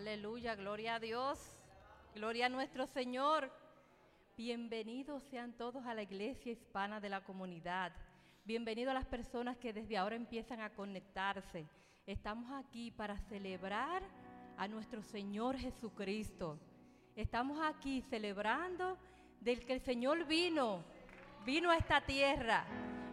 Aleluya, gloria a Dios, gloria a nuestro Señor. Bienvenidos sean todos a la iglesia hispana de la comunidad. Bienvenidos a las personas que desde ahora empiezan a conectarse. Estamos aquí para celebrar a nuestro Señor Jesucristo. Estamos aquí celebrando del que el Señor vino, vino a esta tierra,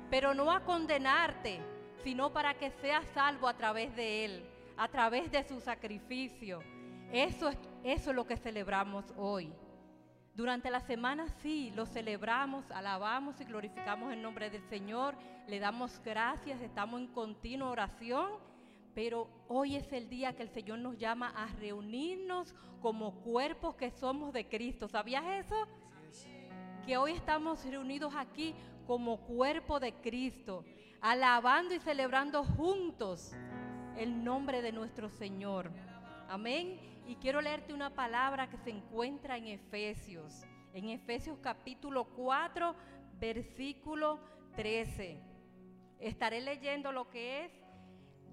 pero no a condenarte, sino para que seas salvo a través de Él, a través de su sacrificio. Eso es, eso es lo que celebramos hoy. Durante la semana sí, lo celebramos, alabamos y glorificamos el nombre del Señor, le damos gracias, estamos en continua oración, pero hoy es el día que el Señor nos llama a reunirnos como cuerpos que somos de Cristo. ¿Sabías eso? Que hoy estamos reunidos aquí como cuerpo de Cristo, alabando y celebrando juntos el nombre de nuestro Señor. Amén. Y quiero leerte una palabra que se encuentra en Efesios, en Efesios capítulo 4, versículo 13. Estaré leyendo lo que es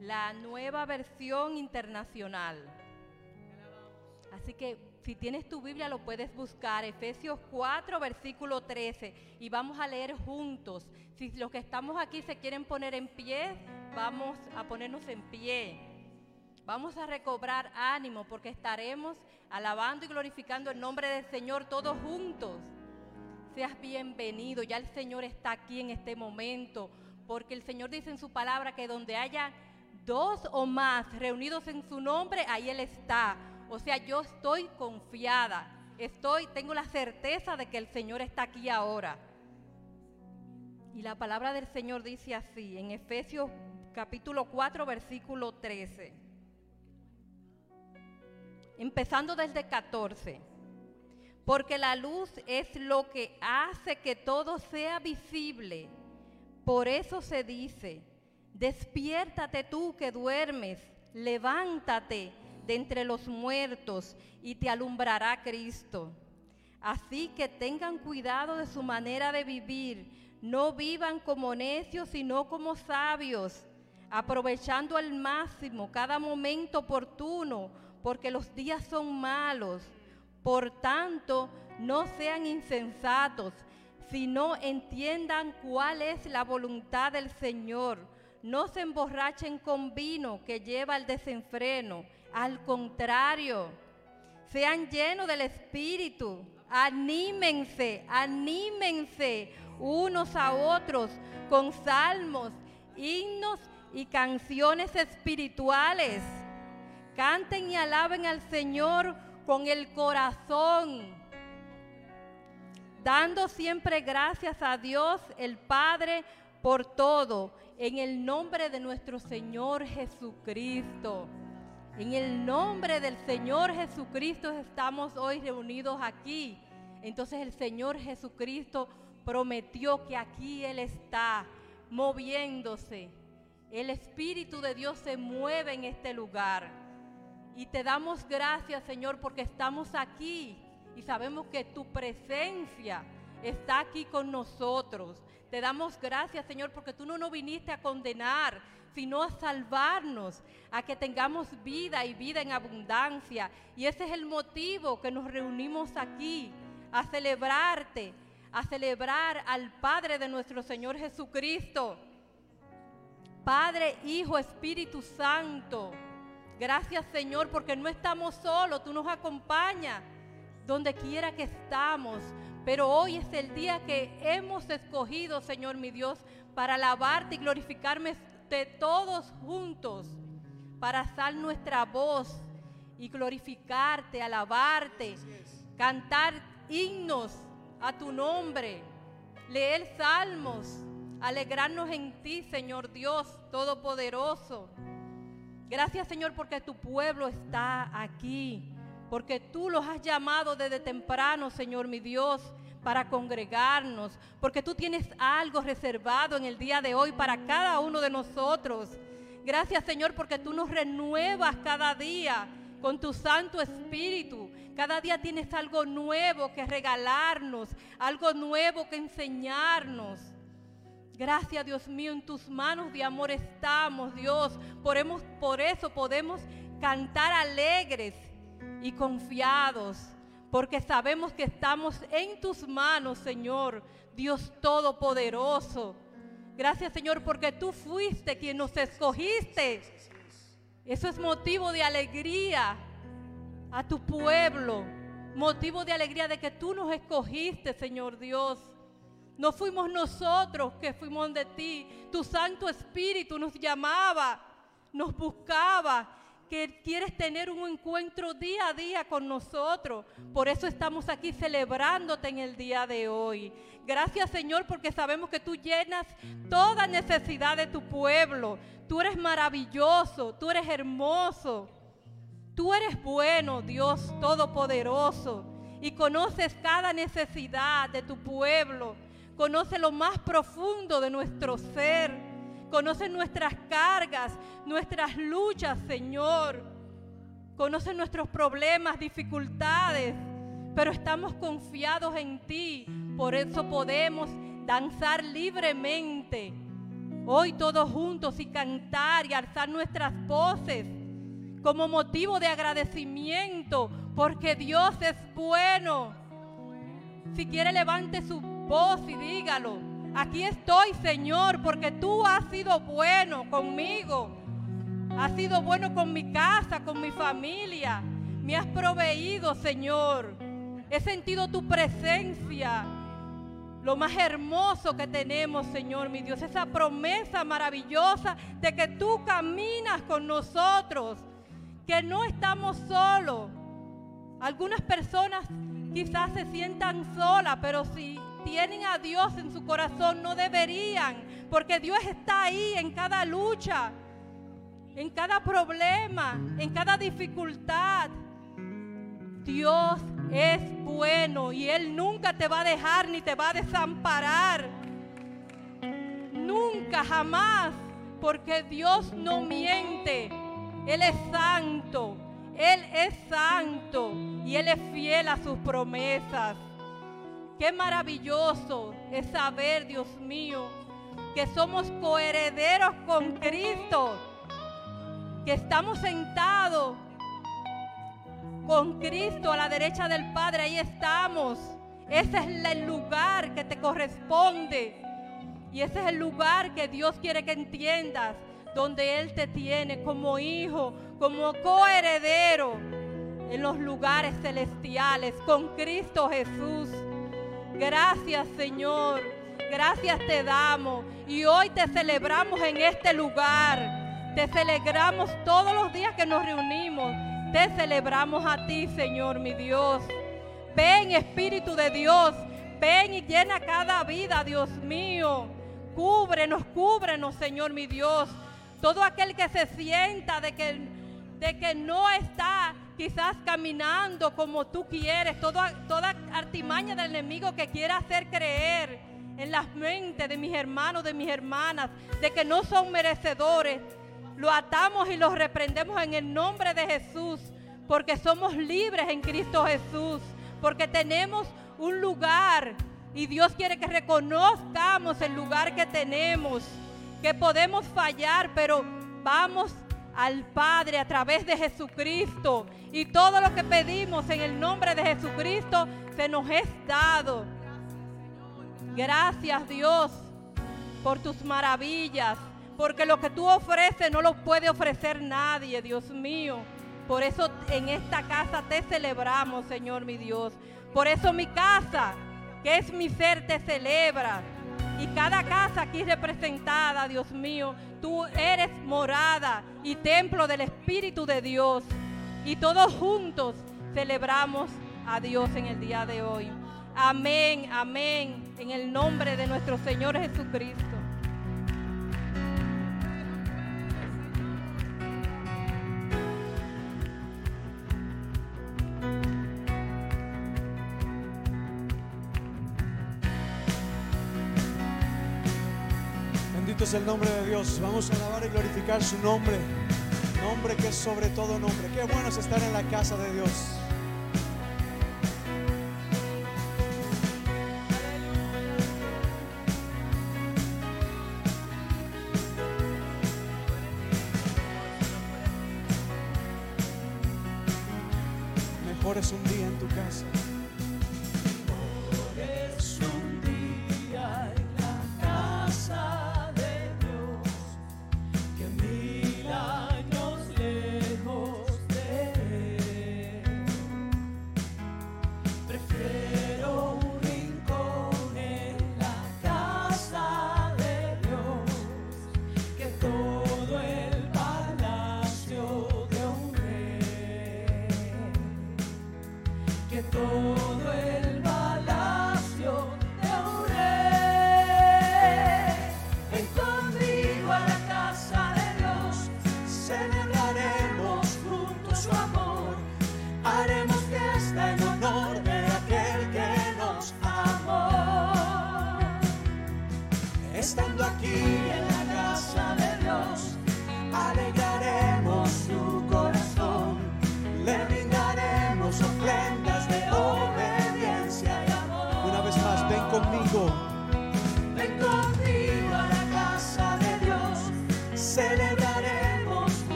la nueva versión internacional. Así que si tienes tu Biblia lo puedes buscar, Efesios 4, versículo 13, y vamos a leer juntos. Si los que estamos aquí se quieren poner en pie, vamos a ponernos en pie. Vamos a recobrar ánimo porque estaremos alabando y glorificando el nombre del Señor todos juntos. Seas bienvenido, ya el Señor está aquí en este momento, porque el Señor dice en su palabra que donde haya dos o más reunidos en su nombre, ahí Él está. O sea, yo estoy confiada, estoy, tengo la certeza de que el Señor está aquí ahora. Y la palabra del Señor dice así, en Efesios capítulo 4, versículo 13. Empezando desde 14. Porque la luz es lo que hace que todo sea visible. Por eso se dice, despiértate tú que duermes, levántate de entre los muertos y te alumbrará Cristo. Así que tengan cuidado de su manera de vivir, no vivan como necios, sino como sabios, aprovechando al máximo cada momento oportuno, porque los días son malos. Por tanto, no sean insensatos, sino entiendan cuál es la voluntad del Señor. No se emborrachen con vino que lleva al desenfreno al contrario, sean llenos del Espíritu. Anímense, anímense unos a otros con salmos, himnos y canciones espirituales. Canten y alaben al Señor con el corazón, dando siempre gracias a Dios el Padre por todo, en el nombre de nuestro Señor Jesucristo. En el nombre del Señor Jesucristo estamos hoy reunidos aquí. Entonces el Señor Jesucristo prometió que aquí Él está moviéndose. El Espíritu de Dios se mueve en este lugar. Y te damos gracias, Señor, porque estamos aquí y sabemos que tu presencia está aquí con nosotros. Te damos gracias, Señor, porque tú no nos viniste a condenar, sino a salvarnos, a que tengamos vida y vida en abundancia. Y ese es el motivo que nos reunimos aquí, a celebrarte, a celebrar al Padre de nuestro Señor Jesucristo. Padre, Hijo, Espíritu Santo. Gracias Señor porque no estamos solos, tú nos acompañas donde quiera que estamos. Pero hoy es el día que hemos escogido, Señor mi Dios, para alabarte y glorificarme de todos juntos, para alzar nuestra voz y glorificarte, alabarte, cantar himnos a tu nombre, leer salmos, alegrarnos en ti, Señor Dios Todopoderoso. Gracias, Señor, porque tu pueblo está aquí porque tú los has llamado desde temprano, Señor mi Dios, para congregarnos, porque tú tienes algo reservado en el día de hoy para cada uno de nosotros. Gracias, Señor, porque tú nos renuevas cada día con tu Santo Espíritu. Cada día tienes algo nuevo que regalarnos, algo nuevo que enseñarnos. Gracias, Dios mío, en tus manos de amor estamos, Dios. Por, por eso podemos cantar alegres y confiados, porque sabemos que estamos en tus manos, Señor, Dios Todopoderoso. Gracias, Señor, porque tú fuiste quien nos escogiste. Eso es motivo de alegría a tu pueblo, motivo de alegría de que tú nos escogiste, Señor Dios. No fuimos nosotros que fuimos de ti. Tu Santo Espíritu nos llamaba, nos buscaba, que quieres tener un encuentro día a día con nosotros. Por eso estamos aquí celebrándote en el día de hoy. Gracias Señor porque sabemos que tú llenas toda necesidad de tu pueblo. Tú eres maravilloso, tú eres hermoso. Tú eres bueno, Dios Todopoderoso, y conoces cada necesidad de tu pueblo. Conoce lo más profundo de nuestro ser. Conoce nuestras cargas, nuestras luchas, Señor. Conoce nuestros problemas, dificultades. Pero estamos confiados en ti. Por eso podemos danzar libremente. Hoy todos juntos y cantar y alzar nuestras voces como motivo de agradecimiento, porque Dios es bueno. Si quiere levante su voz y dígalo. Aquí estoy, Señor, porque tú has sido bueno conmigo. Has sido bueno con mi casa, con mi familia. Me has proveído, Señor. He sentido tu presencia. Lo más hermoso que tenemos, Señor, mi Dios. Esa promesa maravillosa de que tú caminas con nosotros que no estamos solos. Algunas personas quizás se sientan solas, pero si tienen a Dios en su corazón no deberían, porque Dios está ahí en cada lucha, en cada problema, en cada dificultad. Dios es bueno y Él nunca te va a dejar ni te va a desamparar. Nunca, jamás, porque Dios no miente. Él es santo, Él es santo y Él es fiel a sus promesas. Qué maravilloso es saber, Dios mío, que somos coherederos con Cristo, que estamos sentados con Cristo a la derecha del Padre, ahí estamos. Ese es el lugar que te corresponde. Y ese es el lugar que Dios quiere que entiendas donde Él te tiene como hijo, como coheredero en los lugares celestiales con Cristo Jesús. Gracias Señor, gracias te damos y hoy te celebramos en este lugar. Te celebramos todos los días que nos reunimos. Te celebramos a ti, Señor, mi Dios. Ven, Espíritu de Dios. Ven y llena cada vida, Dios mío. Cúbrenos, cúbrenos, Señor, mi Dios. Todo aquel que se sienta de que, de que no está quizás caminando como tú quieres, toda, toda artimaña del enemigo que quiera hacer creer en las mentes de mis hermanos, de mis hermanas, de que no son merecedores, lo atamos y los reprendemos en el nombre de Jesús, porque somos libres en Cristo Jesús, porque tenemos un lugar y Dios quiere que reconozcamos el lugar que tenemos que podemos fallar, pero vamos al Padre a través de Jesucristo. Y todo lo que pedimos en el nombre de Jesucristo se nos es dado. Gracias Dios por tus maravillas, porque lo que tú ofreces no lo puede ofrecer nadie, Dios mío. Por eso en esta casa te celebramos, Señor mi Dios. Por eso mi casa, que es mi ser, te celebra. Y cada casa aquí representada, Dios mío, tú eres morada y templo del Espíritu de Dios. Y todos juntos celebramos a Dios en el día de hoy. Amén, amén, en el nombre de nuestro Señor Jesucristo. Es el nombre de Dios. Vamos a alabar y glorificar su nombre. Nombre que es sobre todo nombre. Qué bueno es estar en la casa de Dios.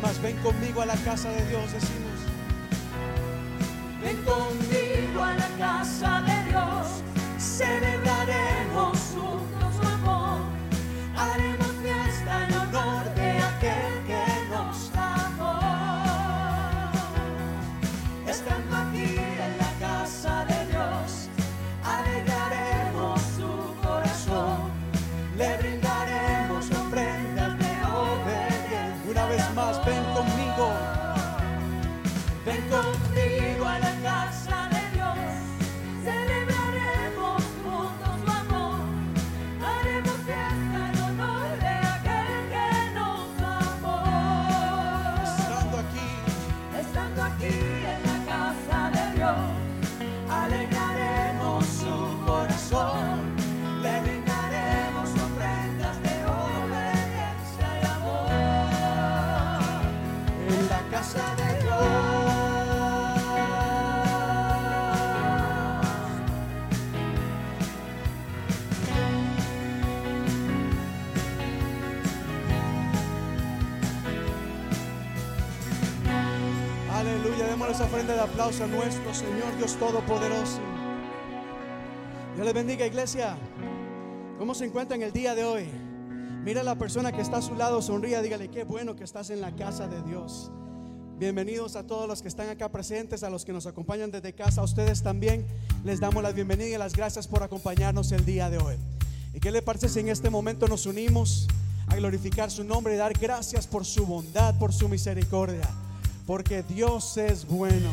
más, ven conmigo a la casa de Dios, decimos. Ven conmigo a la casa de aplauso a nuestro Señor Dios Todopoderoso. Dios les bendiga, iglesia. ¿Cómo se encuentra en el día de hoy? Mira a la persona que está a su lado, sonría, dígale, qué bueno que estás en la casa de Dios. Bienvenidos a todos los que están acá presentes, a los que nos acompañan desde casa, a ustedes también les damos la bienvenida y las gracias por acompañarnos el día de hoy. ¿Y qué le parece si en este momento nos unimos a glorificar su nombre y dar gracias por su bondad, por su misericordia? porque Dios es bueno.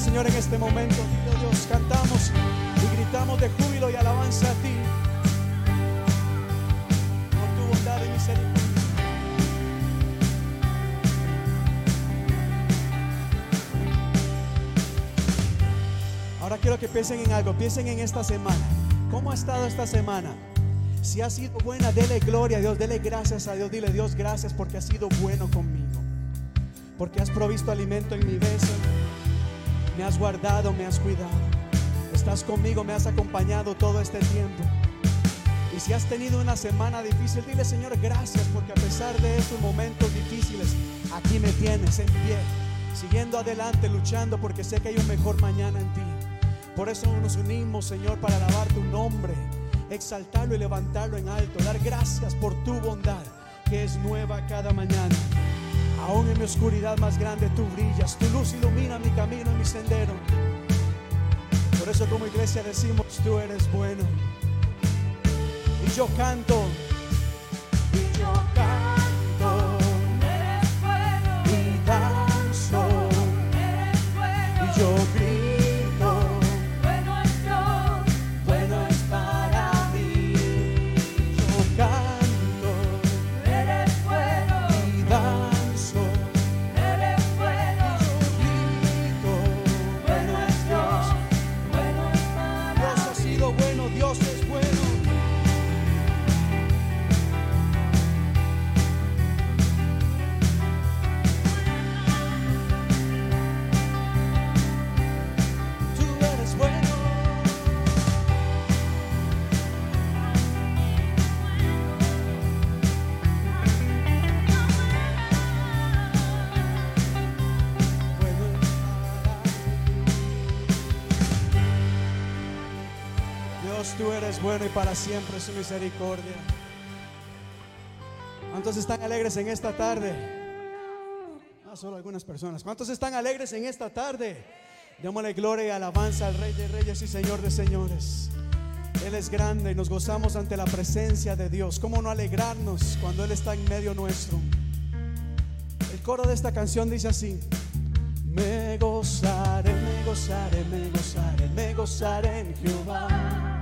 Señor en este momento? Dios, cantamos y gritamos de júbilo y alabanza a ti. Por tu bondad y misericordia. Ahora quiero que piensen en algo, piensen en esta semana. ¿Cómo ha estado esta semana? Si ha sido buena, dele gloria a Dios, dele gracias a Dios, dile Dios gracias porque has sido bueno conmigo. Porque has provisto alimento en mi mesa, me has guardado, me has cuidado. Estás conmigo, me has acompañado todo este tiempo. Y si has tenido una semana difícil, dile Señor gracias porque a pesar de esos momentos difíciles, aquí me tienes en pie, siguiendo adelante, luchando porque sé que hay un mejor mañana en ti. Por eso nos unimos, Señor, para alabar tu nombre, exaltarlo y levantarlo en alto, dar gracias por tu bondad que es nueva cada mañana. Aún en mi oscuridad más grande tú brillas, tu luz ilumina mi camino y mi sendero. Por eso como iglesia decimos, tú eres bueno. Y yo canto, y para siempre su misericordia. ¿Cuántos están alegres en esta tarde? Ah, solo algunas personas. ¿Cuántos están alegres en esta tarde? Démosle gloria y alabanza al Rey de Reyes y Señor de Señores. Él es grande y nos gozamos ante la presencia de Dios. ¿Cómo no alegrarnos cuando Él está en medio nuestro? El coro de esta canción dice así. Me gozaré, me gozaré, me gozaré, me gozaré en Jehová.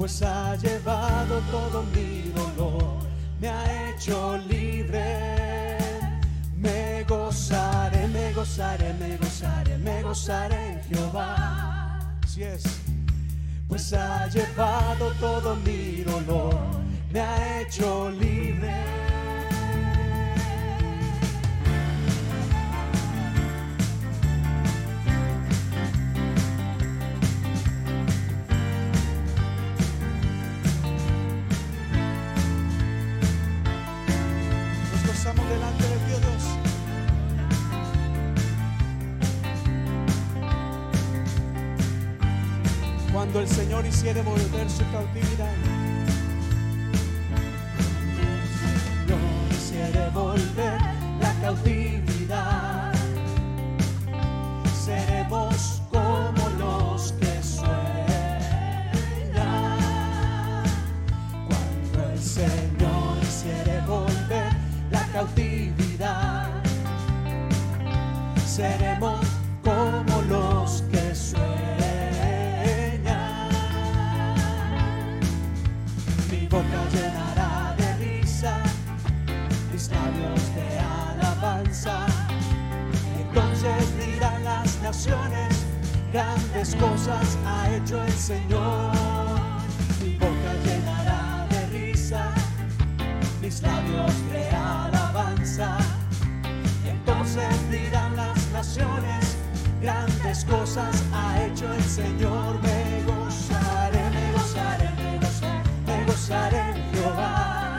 Pues ha llevado todo mi dolor, me ha hecho libre. Me gozaré, me gozaré, me gozaré, me gozaré en Jehová. Así es. Pues ha llevado todo mi dolor, me ha hecho libre. Cuando el Señor hiciere volver su cautividad. Señor hiciere volver la cautividad. Seremos como los que sueñan. Cuando el Señor hiciere volver la cautividad, seremos grandes cosas ha hecho el Señor. Mi boca llenará de risa, mis labios de alabanza. Entonces dirán las naciones, grandes cosas ha hecho el Señor. Me gozaré, me gozaré, me gozaré, me gozaré en Jehová.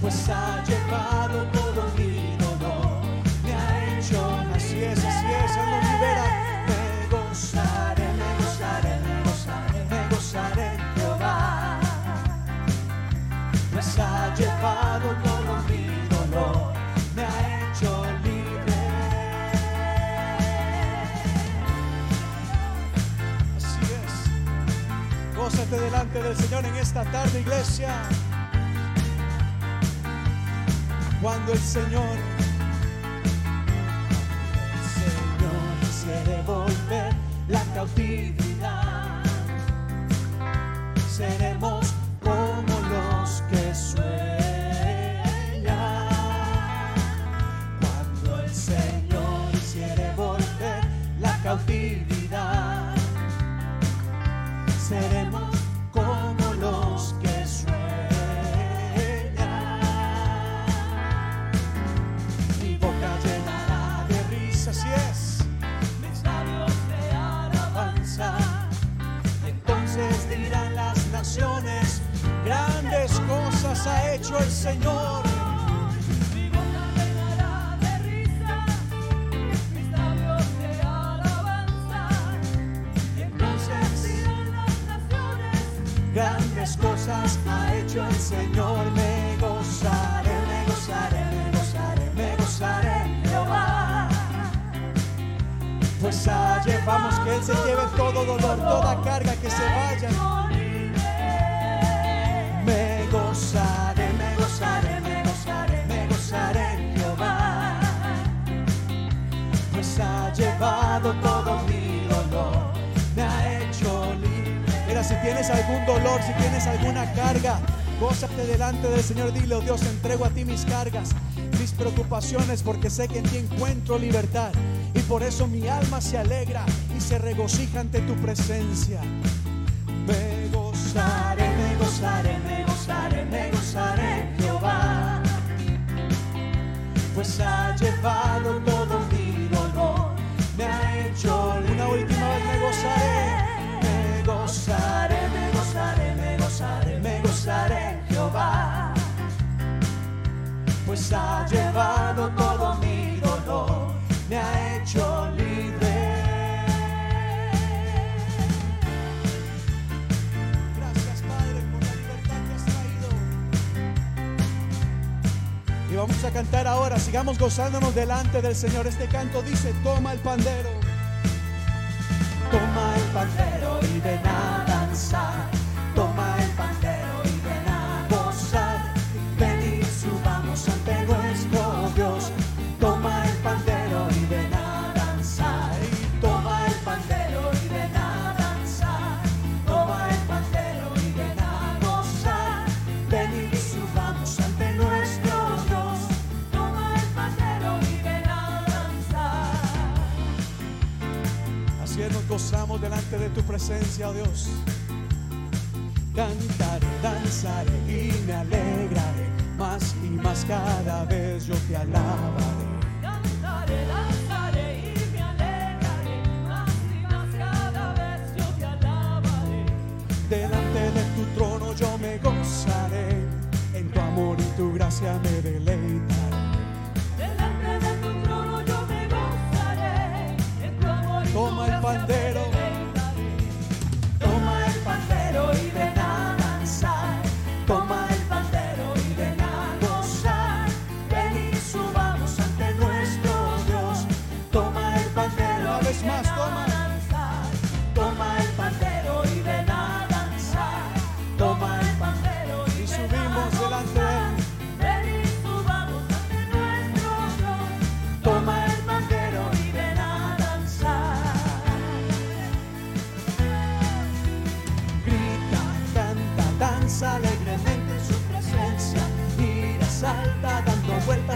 Pues ha llevado Gózate delante del Señor en esta tarde, iglesia. Cuando el Señor, el Señor quisiere volver la cautividad seremos como los que sueñan. Cuando el Señor hiciere volver la cautividad, seremos ha hecho el Señor. Grandes cosas ha hecho el Señor. Me gozaré, me gozaré, me gozaré, me gozaré Jehová. Pues ha llevamos que Él se lleve todo dolor, toda carga que se vaya. Llevado todo mi dolor, me ha hecho libre. Mira, si tienes algún dolor, si tienes alguna carga, gózate delante del Señor. Dile, oh Dios, entrego a ti mis cargas, mis preocupaciones, porque sé que en ti encuentro libertad. Y por eso mi alma se alegra y se regocija ante tu presencia. Me gozaré, me gozaré, me gozaré, me gozaré Jehová. Pues ha llevado todo gozaré, me gozaré, me gozaré, me gozaré, me gozaré Jehová. Pues ha llevado todo mi dolor, me ha hecho libre. Gracias Padre por la libertad que has traído. Y vamos a cantar ahora, sigamos gozándonos delante del Señor. Este canto dice, toma el pandero. Toma el pandero y ven a danzar. Gozamos delante de tu presencia, oh Dios. Cantaré, danzaré y me alegraré más y más cada vez yo te alabaré. Cantaré, danzaré y me alegraré, más y más cada vez yo te alabaré. Delante de tu trono yo me gozaré, en tu amor y tu gracia me deleitaré.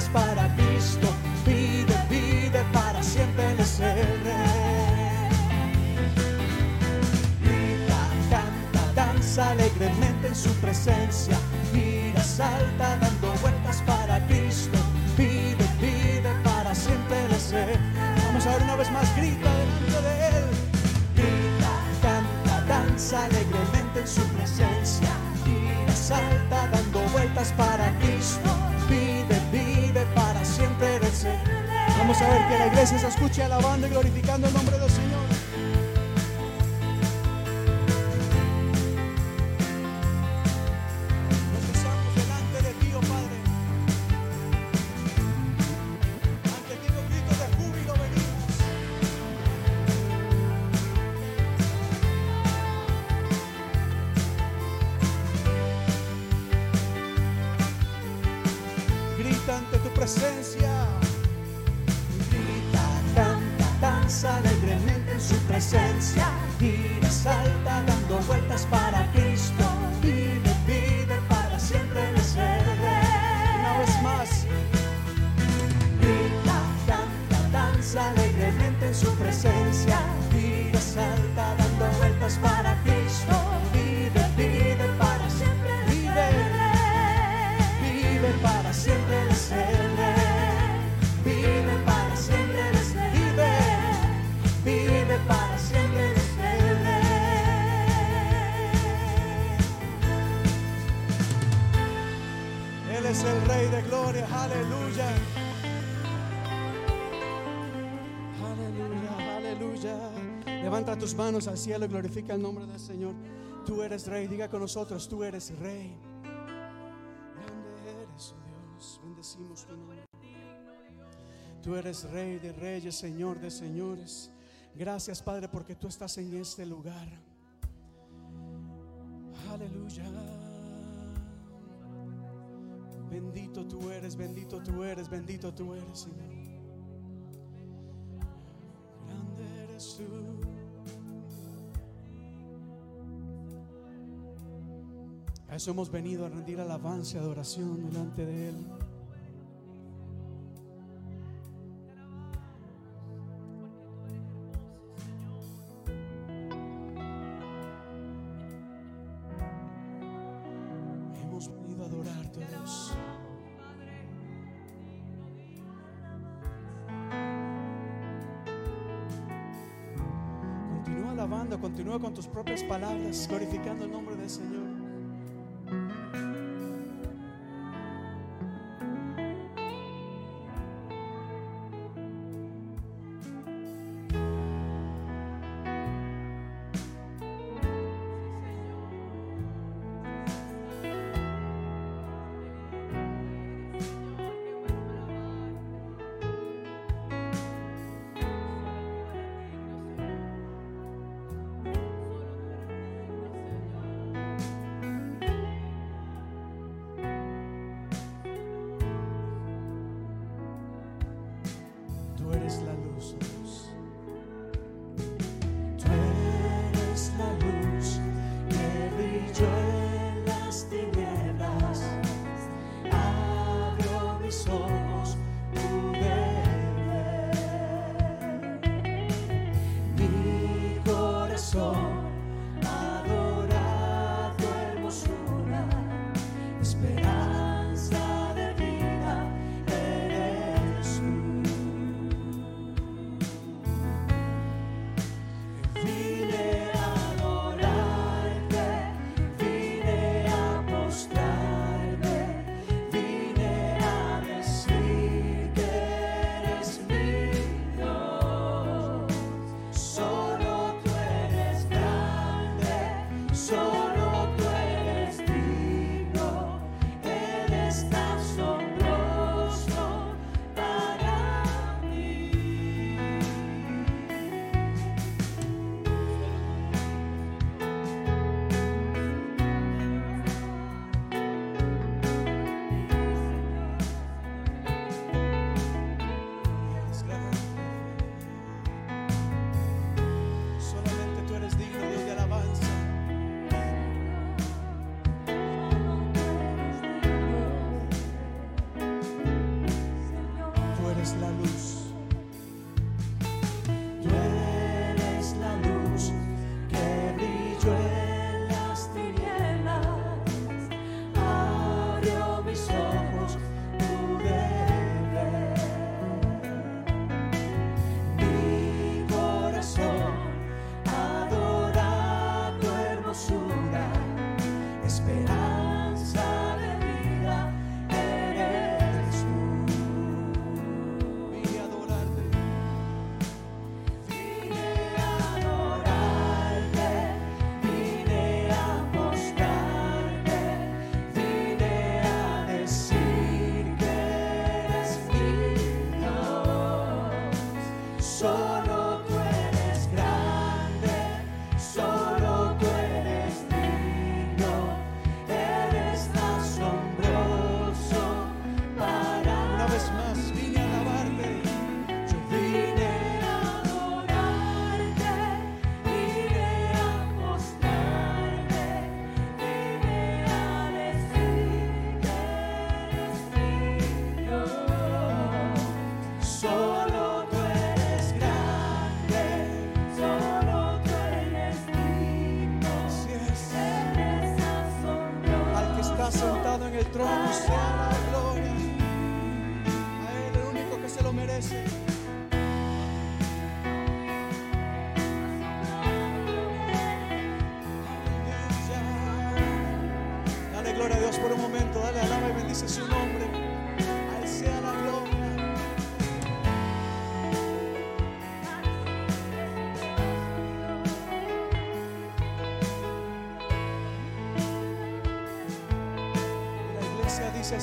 Para Cristo. Pide, pide para siempre Él es el Rey. Grita, canta, danza alegremente en su presencia. Gira, salta, dando vueltas para Cristo. Pide, pide para siempre Él es Rey. Vamos a ver una vez más, grita delante de Él. Grita, canta, danza alegremente en su presencia. Gira, salta, dando vueltas para Cristo. Ver que la iglesia se escuche alabando y glorificando el nombre del Señor. Manos al cielo glorifica el nombre del Señor. Tú eres Rey, diga con nosotros, tú eres Rey. Grande eres, oh Dios, bendecimos tu nombre. Tú eres Rey de reyes, Señor de señores. Gracias, Padre, porque tú estás en este lugar. Aleluya. Bendito tú eres, bendito tú eres, bendito tú eres, Señor. Grande eres tú. A eso hemos venido a rendir alabanza adoración delante de Él. Hemos venido a adorarte, Dios. Continúa alabando, continúa con tus propias palabras, glorificando el nombre del Señor. Dios.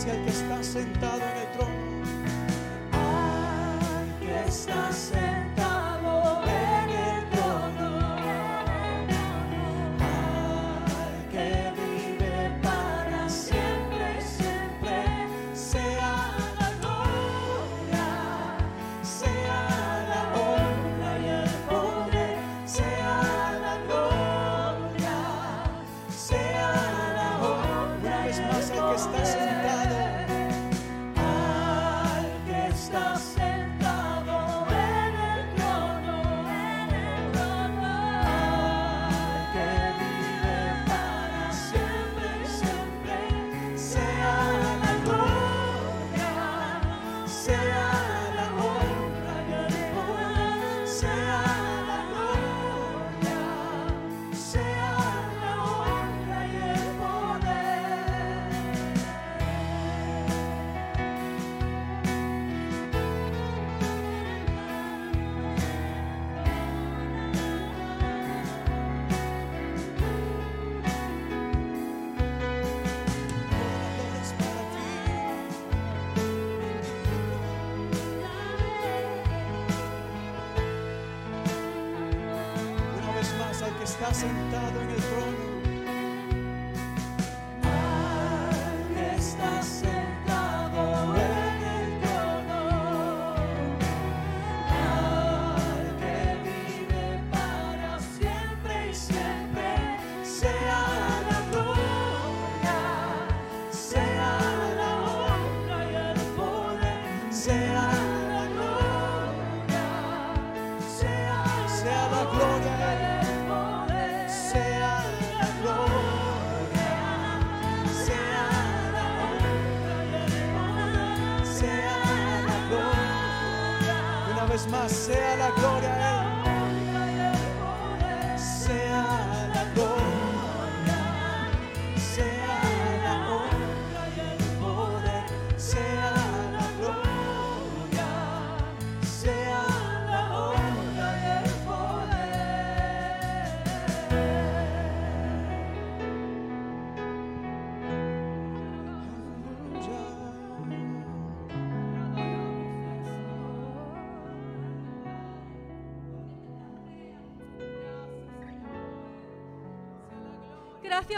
Si el que está sentado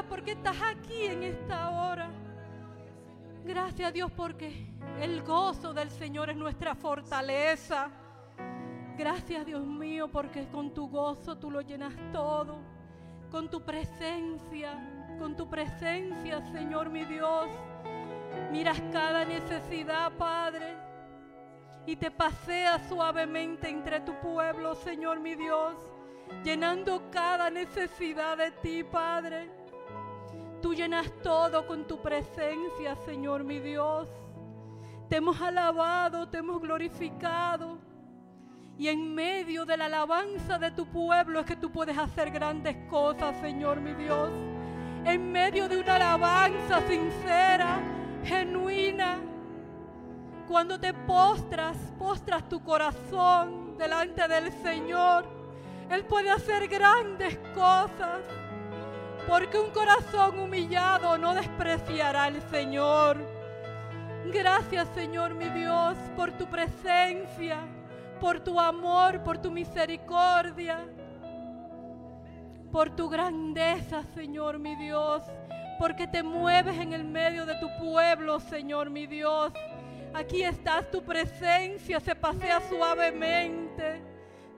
Porque estás aquí en esta hora. Gracias Dios porque el gozo del Señor es nuestra fortaleza. Gracias Dios mío porque con tu gozo tú lo llenas todo. Con tu presencia, con tu presencia Señor mi Dios. Miras cada necesidad Padre y te paseas suavemente entre tu pueblo Señor mi Dios llenando cada necesidad de ti, Padre. Tú llenas todo con tu presencia, Señor mi Dios. Te hemos alabado, te hemos glorificado. Y en medio de la alabanza de tu pueblo es que tú puedes hacer grandes cosas, Señor mi Dios. En medio de una alabanza sincera, genuina. Cuando te postras, postras tu corazón delante del Señor. Él puede hacer grandes cosas. Porque un corazón humillado no despreciará al Señor. Gracias Señor mi Dios por tu presencia, por tu amor, por tu misericordia, por tu grandeza Señor mi Dios, porque te mueves en el medio de tu pueblo Señor mi Dios. Aquí estás, tu presencia se pasea suavemente.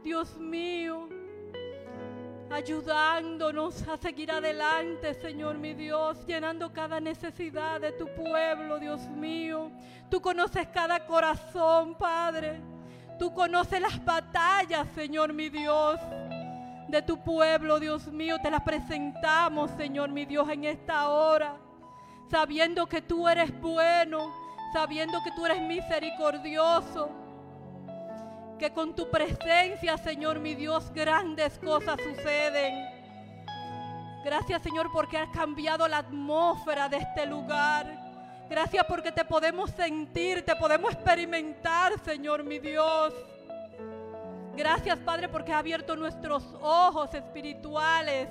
Dios mío, ayudándonos a seguir adelante, Señor mi Dios, llenando cada necesidad de tu pueblo, Dios mío. Tú conoces cada corazón, Padre. Tú conoces las batallas, Señor mi Dios, de tu pueblo, Dios mío. Te las presentamos, Señor mi Dios, en esta hora, sabiendo que tú eres bueno, sabiendo que tú eres misericordioso que con tu presencia, Señor mi Dios, grandes cosas suceden. Gracias, Señor, porque has cambiado la atmósfera de este lugar. Gracias porque te podemos sentir, te podemos experimentar, Señor mi Dios. Gracias, Padre, porque has abierto nuestros ojos espirituales.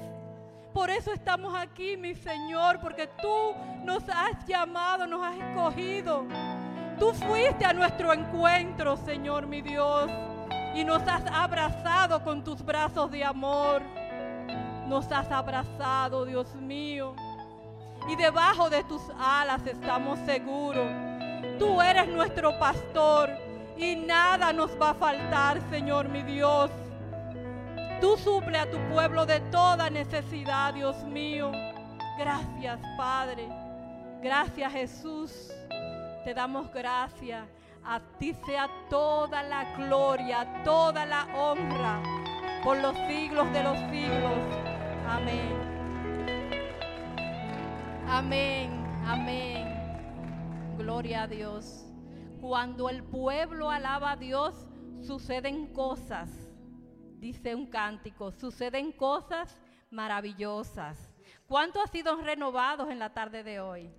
Por eso estamos aquí, mi Señor, porque tú nos has llamado, nos has escogido. Tú fuiste a nuestro encuentro, Señor mi Dios, y nos has abrazado con tus brazos de amor. Nos has abrazado, Dios mío. Y debajo de tus alas estamos seguros. Tú eres nuestro pastor y nada nos va a faltar, Señor mi Dios. Tú suple a tu pueblo de toda necesidad, Dios mío. Gracias, Padre. Gracias, Jesús. Te damos gracias. A ti sea toda la gloria, toda la honra por los siglos de los siglos. Amén. Amén, amén. Gloria a Dios. Cuando el pueblo alaba a Dios, suceden cosas, dice un cántico, suceden cosas maravillosas. ¿Cuántos han sido renovados en la tarde de hoy?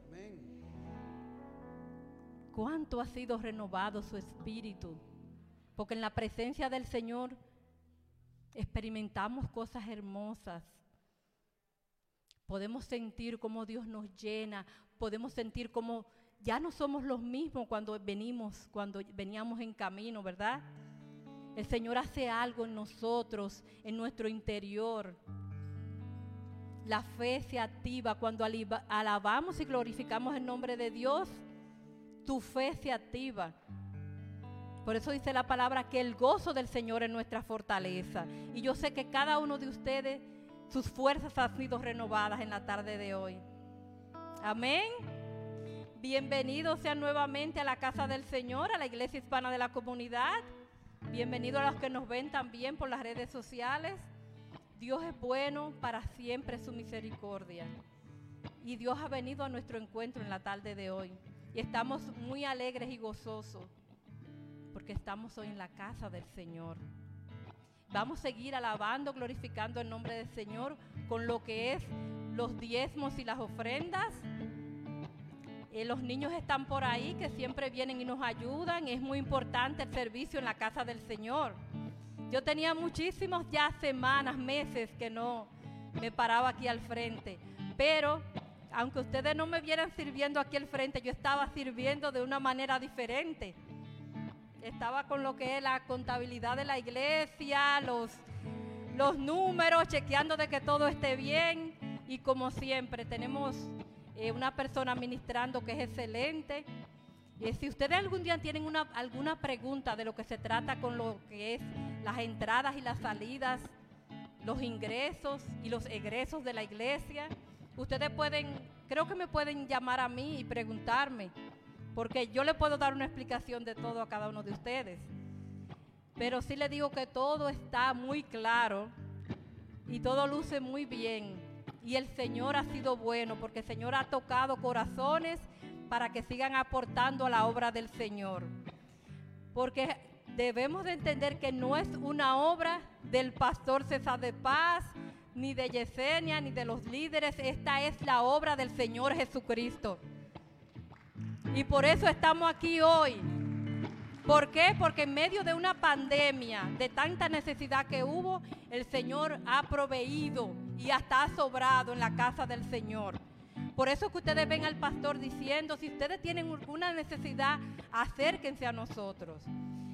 ¿Cuánto ha sido renovado su espíritu? Porque en la presencia del Señor experimentamos cosas hermosas. Podemos sentir cómo Dios nos llena, podemos sentir cómo ya no somos los mismos cuando venimos, cuando veníamos en camino, ¿verdad? El Señor hace algo en nosotros, en nuestro interior. La fe se activa cuando alabamos y glorificamos el nombre de Dios. Tu fe se activa. Por eso dice la palabra que el gozo del Señor es nuestra fortaleza. Y yo sé que cada uno de ustedes, sus fuerzas han sido renovadas en la tarde de hoy. Amén. Bienvenidos sean nuevamente a la casa del Señor, a la iglesia hispana de la comunidad. Bienvenidos a los que nos ven también por las redes sociales. Dios es bueno, para siempre su misericordia. Y Dios ha venido a nuestro encuentro en la tarde de hoy. Y estamos muy alegres y gozosos porque estamos hoy en la casa del Señor. Vamos a seguir alabando, glorificando el nombre del Señor con lo que es los diezmos y las ofrendas. Eh, los niños están por ahí que siempre vienen y nos ayudan. Es muy importante el servicio en la casa del Señor. Yo tenía muchísimos ya semanas, meses que no me paraba aquí al frente. Pero aunque ustedes no me vieran sirviendo aquí al frente, yo estaba sirviendo de una manera diferente. Estaba con lo que es la contabilidad de la iglesia, los, los números, chequeando de que todo esté bien. Y como siempre, tenemos eh, una persona administrando que es excelente. Y si ustedes algún día tienen una, alguna pregunta de lo que se trata con lo que es las entradas y las salidas, los ingresos y los egresos de la iglesia, ustedes pueden, creo que me pueden llamar a mí y preguntarme, porque yo le puedo dar una explicación de todo a cada uno de ustedes. Pero sí le digo que todo está muy claro y todo luce muy bien. Y el Señor ha sido bueno porque el Señor ha tocado corazones para que sigan aportando a la obra del Señor. Porque debemos de entender que no es una obra del pastor César de Paz, ni de Yesenia, ni de los líderes. Esta es la obra del Señor Jesucristo. Y por eso estamos aquí hoy. ¿Por qué? Porque en medio de una pandemia, de tanta necesidad que hubo, el Señor ha proveído y hasta ha sobrado en la casa del Señor. Por eso que ustedes ven al pastor diciendo, si ustedes tienen alguna necesidad, acérquense a nosotros.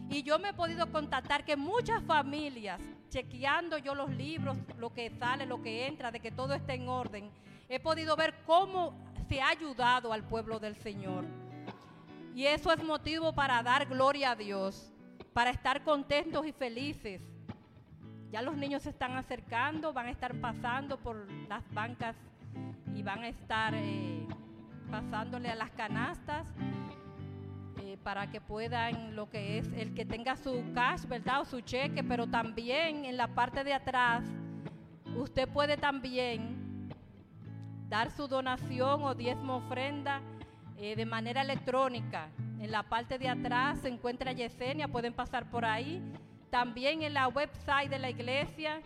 Y yo me he podido contactar que muchas familias, chequeando yo los libros, lo que sale, lo que entra, de que todo esté en orden, he podido ver cómo se ha ayudado al pueblo del Señor. Y eso es motivo para dar gloria a Dios, para estar contentos y felices. Ya los niños se están acercando, van a estar pasando por las bancas y van a estar eh, pasándole a las canastas eh, para que puedan lo que es el que tenga su cash, ¿verdad? O su cheque, pero también en la parte de atrás usted puede también dar su donación o diezmo ofrenda eh, de manera electrónica. En la parte de atrás se encuentra Yesenia, pueden pasar por ahí. También en la website de la iglesia,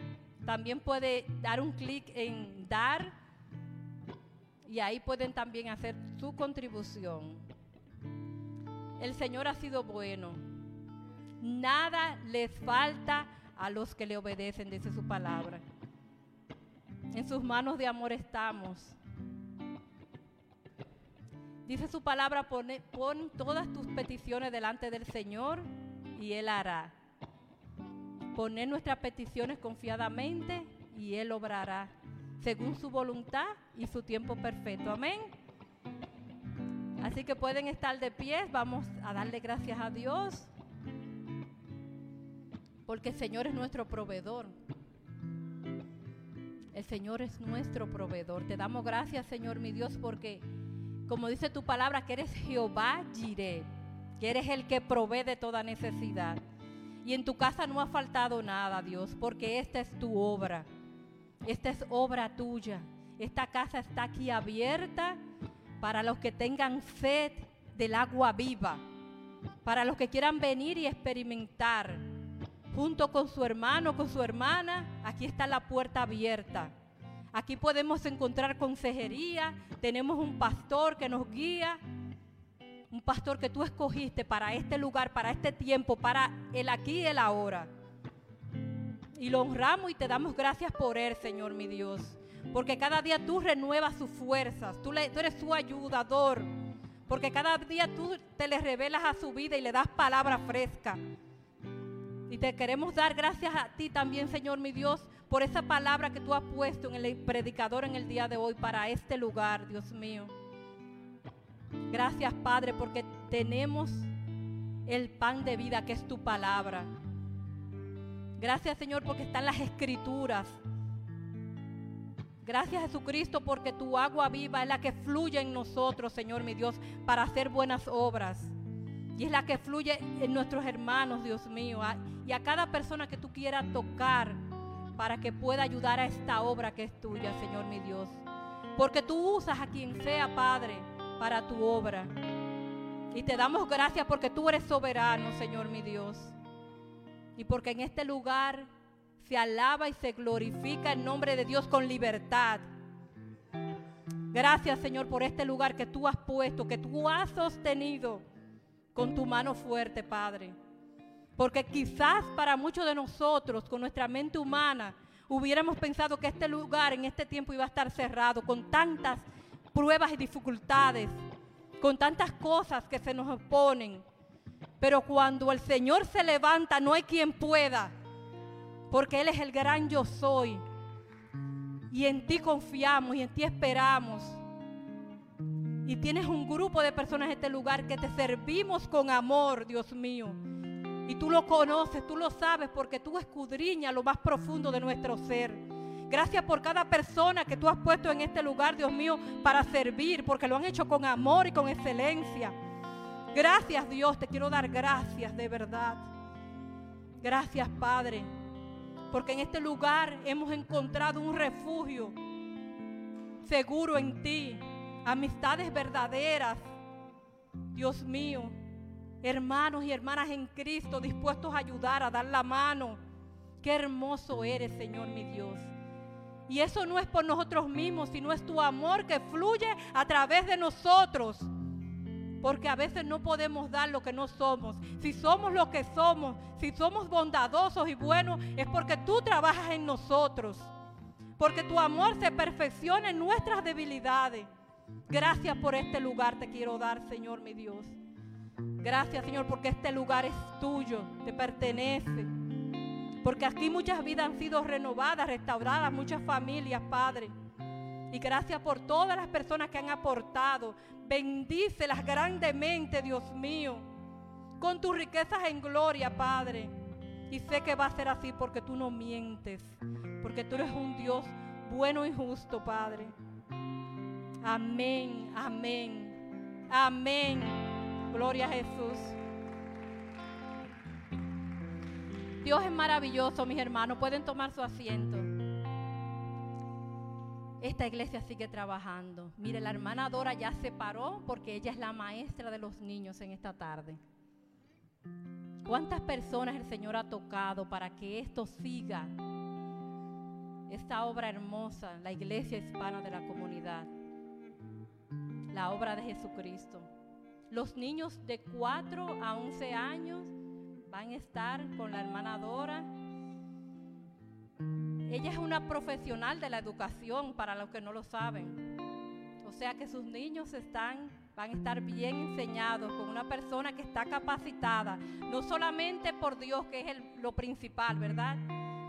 también puede dar un clic en dar y ahí pueden también hacer su contribución. El Señor ha sido bueno. Nada les falta a los que le obedecen, dice su palabra. En sus manos de amor estamos. Dice su palabra, pon, pon todas tus peticiones delante del Señor y Él hará. Poner nuestras peticiones confiadamente y Él obrará según su voluntad y su tiempo perfecto. Amén. Así que pueden estar de pie, vamos a darle gracias a Dios, porque el Señor es nuestro proveedor. El Señor es nuestro proveedor. Te damos gracias, Señor mi Dios, porque como dice tu palabra, que eres Jehová Jireh, que eres el que provee de toda necesidad. Y en tu casa no ha faltado nada, Dios, porque esta es tu obra. Esta es obra tuya. Esta casa está aquí abierta para los que tengan sed del agua viva, para los que quieran venir y experimentar junto con su hermano, con su hermana, aquí está la puerta abierta. Aquí podemos encontrar consejería, tenemos un pastor que nos guía, un pastor que tú escogiste para este lugar, para este tiempo, para el aquí y el ahora. Y lo honramos y te damos gracias por él, Señor mi Dios. Porque cada día tú renuevas sus fuerzas. Tú, eres su ayudador. Porque cada día tú te le revelas a su vida y le das palabra fresca. Y te queremos dar gracias a ti también, Señor mi Dios, por esa palabra que tú has puesto en el predicador en el día de hoy para este lugar, Dios mío. Gracias, Padre, porque tenemos el pan de vida que es tu palabra. Gracias, Señor, porque están las escrituras Gracias Jesucristo porque tu agua viva es la que fluye en nosotros, Señor mi Dios, para hacer buenas obras. Y es la que fluye en nuestros hermanos, Dios mío. Y a cada persona que tú quieras tocar para que pueda ayudar a esta obra que es tuya, Señor mi Dios. Porque tú usas a quien sea, Padre, para tu obra. Y te damos gracias porque tú eres soberano, Señor mi Dios. Y porque en este lugar se alaba y se glorifica el nombre de Dios con libertad. Gracias, Señor, por este lugar que tú has puesto, que tú has sostenido con tu mano fuerte, Padre. Porque quizás para muchos de nosotros, con nuestra mente humana, hubiéramos pensado que este lugar en este tiempo iba a estar cerrado con tantas pruebas y dificultades, con tantas cosas que se nos oponen. Pero cuando el Señor se levanta, no hay quien pueda, porque Él es el gran yo soy. Y en ti confiamos y en ti esperamos. Y tienes un grupo de personas en este lugar que te servimos con amor, Dios mío. Y tú lo conoces, tú lo sabes, porque tú escudriñas lo más profundo de nuestro ser. Gracias por cada persona que tú has puesto en este lugar, Dios mío, para servir, porque lo han hecho con amor y con excelencia. Gracias, Dios, te quiero dar gracias de verdad. Gracias, Padre, porque en este lugar hemos encontrado un refugio seguro en ti, amistades verdaderas. Dios mío, hermanos y hermanas en Cristo dispuestos a ayudar, a dar la mano. Qué hermoso eres, Señor mi Dios. Y eso no es por nosotros mismos, sino es tu amor que fluye a través de nosotros. Porque a veces no podemos dar lo que no somos. Si somos lo que somos, si somos bondadosos y buenos, es porque tú trabajas en nosotros. Porque tu amor se perfecciona en nuestras debilidades. Gracias por este lugar te quiero dar, Señor mi Dios. Gracias, Señor, porque este lugar es tuyo, te pertenece. Porque aquí muchas vidas han sido renovadas, restauradas, muchas familias, Padre. Y gracias por todas las personas que han aportado. Bendícelas grandemente, Dios mío, con tus riquezas en gloria, Padre. Y sé que va a ser así porque tú no mientes, porque tú eres un Dios bueno y justo, Padre. Amén, amén, amén. Gloria a Jesús. Dios es maravilloso, mis hermanos. Pueden tomar su asiento. Esta iglesia sigue trabajando. Mire, la hermana Dora ya se paró porque ella es la maestra de los niños en esta tarde. ¿Cuántas personas el Señor ha tocado para que esto siga? Esta obra hermosa, la iglesia hispana de la comunidad. La obra de Jesucristo. Los niños de 4 a 11 años van a estar con la hermana Dora. Ella es una profesional de la educación, para los que no lo saben. O sea que sus niños están, van a estar bien enseñados con una persona que está capacitada, no solamente por Dios, que es lo principal, ¿verdad?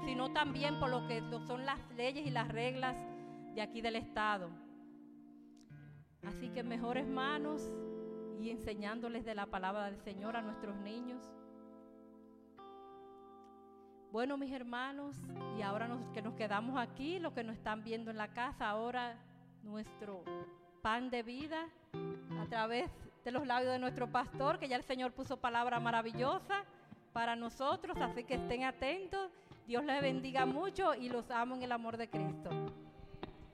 Sino también por lo que son las leyes y las reglas de aquí del Estado. Así que mejores manos y enseñándoles de la palabra del Señor a nuestros niños. Bueno, mis hermanos, y ahora que nos quedamos aquí, los que nos están viendo en la casa, ahora nuestro pan de vida a través de los labios de nuestro pastor, que ya el Señor puso palabra maravillosa para nosotros, así que estén atentos. Dios les bendiga mucho y los amo en el amor de Cristo.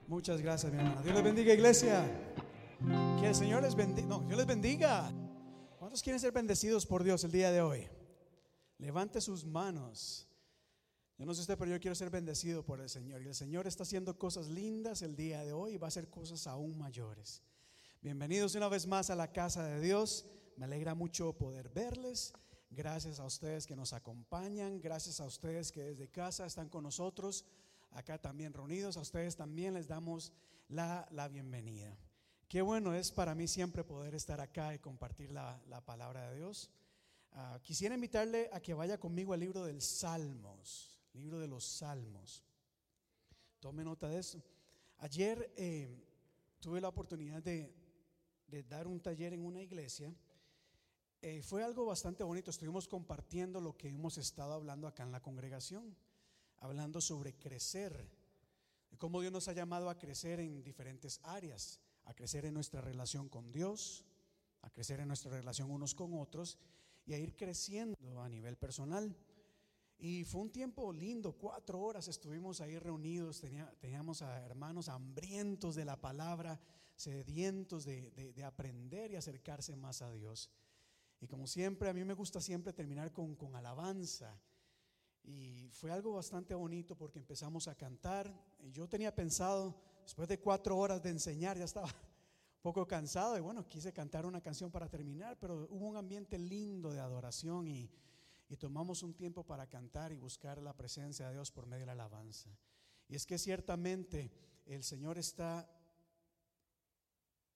Muchas gracias, mi hermana. Dios les bendiga, iglesia. Que el Señor les bendiga. No, Dios les bendiga. ¿Cuántos quieren ser bendecidos por Dios el día de hoy? Levante sus manos. Yo no sé usted, pero yo quiero ser bendecido por el Señor. Y el Señor está haciendo cosas lindas el día de hoy y va a hacer cosas aún mayores. Bienvenidos una vez más a la casa de Dios. Me alegra mucho poder verles. Gracias a ustedes que nos acompañan. Gracias a ustedes que desde casa están con nosotros. Acá también reunidos. A ustedes también les damos la, bienvenida. Qué bueno es para mí siempre poder estar acá y compartir la, palabra de Dios. Ah, quisiera invitarle a que vaya conmigo al libro del Salmos libro de los Salmos. Tome nota de eso. Ayer eh, tuve la oportunidad de, dar un taller en una iglesia. Eh, fue algo bastante bonito. Estuvimos compartiendo lo que hemos estado hablando acá en la congregación, hablando sobre crecer, cómo Dios nos ha llamado a crecer en diferentes áreas, a crecer en nuestra relación con Dios, a crecer en nuestra relación unos con otros y a ir creciendo a nivel personal. Y fue un tiempo lindo, cuatro horas estuvimos ahí reunidos, teníamos a hermanos hambrientos de la palabra, sedientos de, de aprender y acercarse más a Dios. Y como siempre, a mí me gusta siempre terminar con, con alabanza. Y fue algo bastante bonito porque empezamos a cantar. Yo tenía pensado, después de cuatro horas de enseñar, ya estaba un poco cansado. Y bueno, quise cantar una canción para terminar, pero hubo un ambiente lindo de adoración y, y tomamos un tiempo para cantar y buscar la presencia de Dios por medio de la alabanza. Y es que ciertamente el Señor está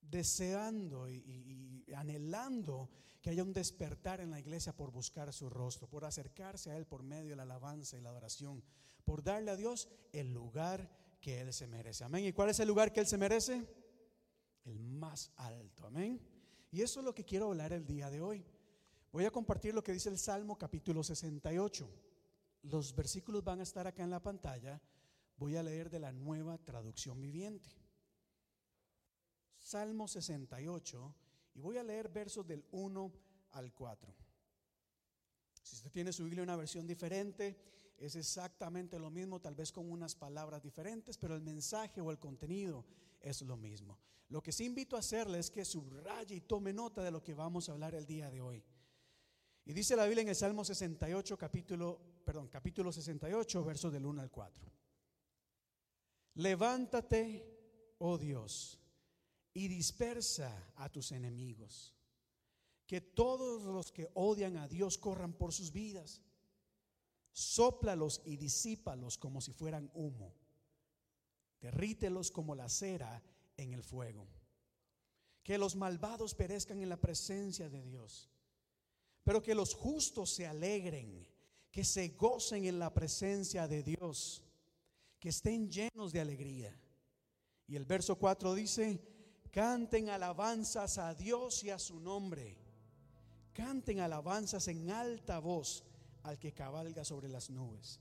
deseando y, anhelando que haya un despertar en la iglesia por buscar su rostro, por acercarse a Él por medio de la alabanza y la adoración, por darle a Dios el lugar que Él se merece. Amén. ¿Y cuál es el lugar que Él se merece? El más alto. Amén. Y eso es lo que quiero hablar el día de hoy. Voy a compartir lo que dice el Salmo capítulo 68. Los versículos van a estar acá en la pantalla. Voy a leer de la nueva traducción viviente. Salmo 68 y voy a leer versos del 1 al 4. Si usted tiene su Biblia una versión diferente, es exactamente lo mismo, tal vez con unas palabras diferentes, pero el mensaje o el contenido es lo mismo. Lo que sí invito a hacerle es que subraye y tome nota de lo que vamos a hablar el día de hoy. Y dice la Biblia en el Salmo 68, capítulo, perdón, capítulo 68, versos del 1 al 4. Levántate, oh Dios y dispersa a tus enemigos. Que todos los que odian a Dios corran por sus vidas. Sóplalos y disípalos como si fueran humo. Derrítelos como la cera en el fuego. Que los malvados perezcan en la presencia de Dios. Pero que los justos se alegren, que se gocen en la presencia de Dios, que estén llenos de alegría. Y el verso 4 dice, Canten alabanzas a Dios y a su nombre. Canten alabanzas en alta voz al que cabalga sobre las nubes.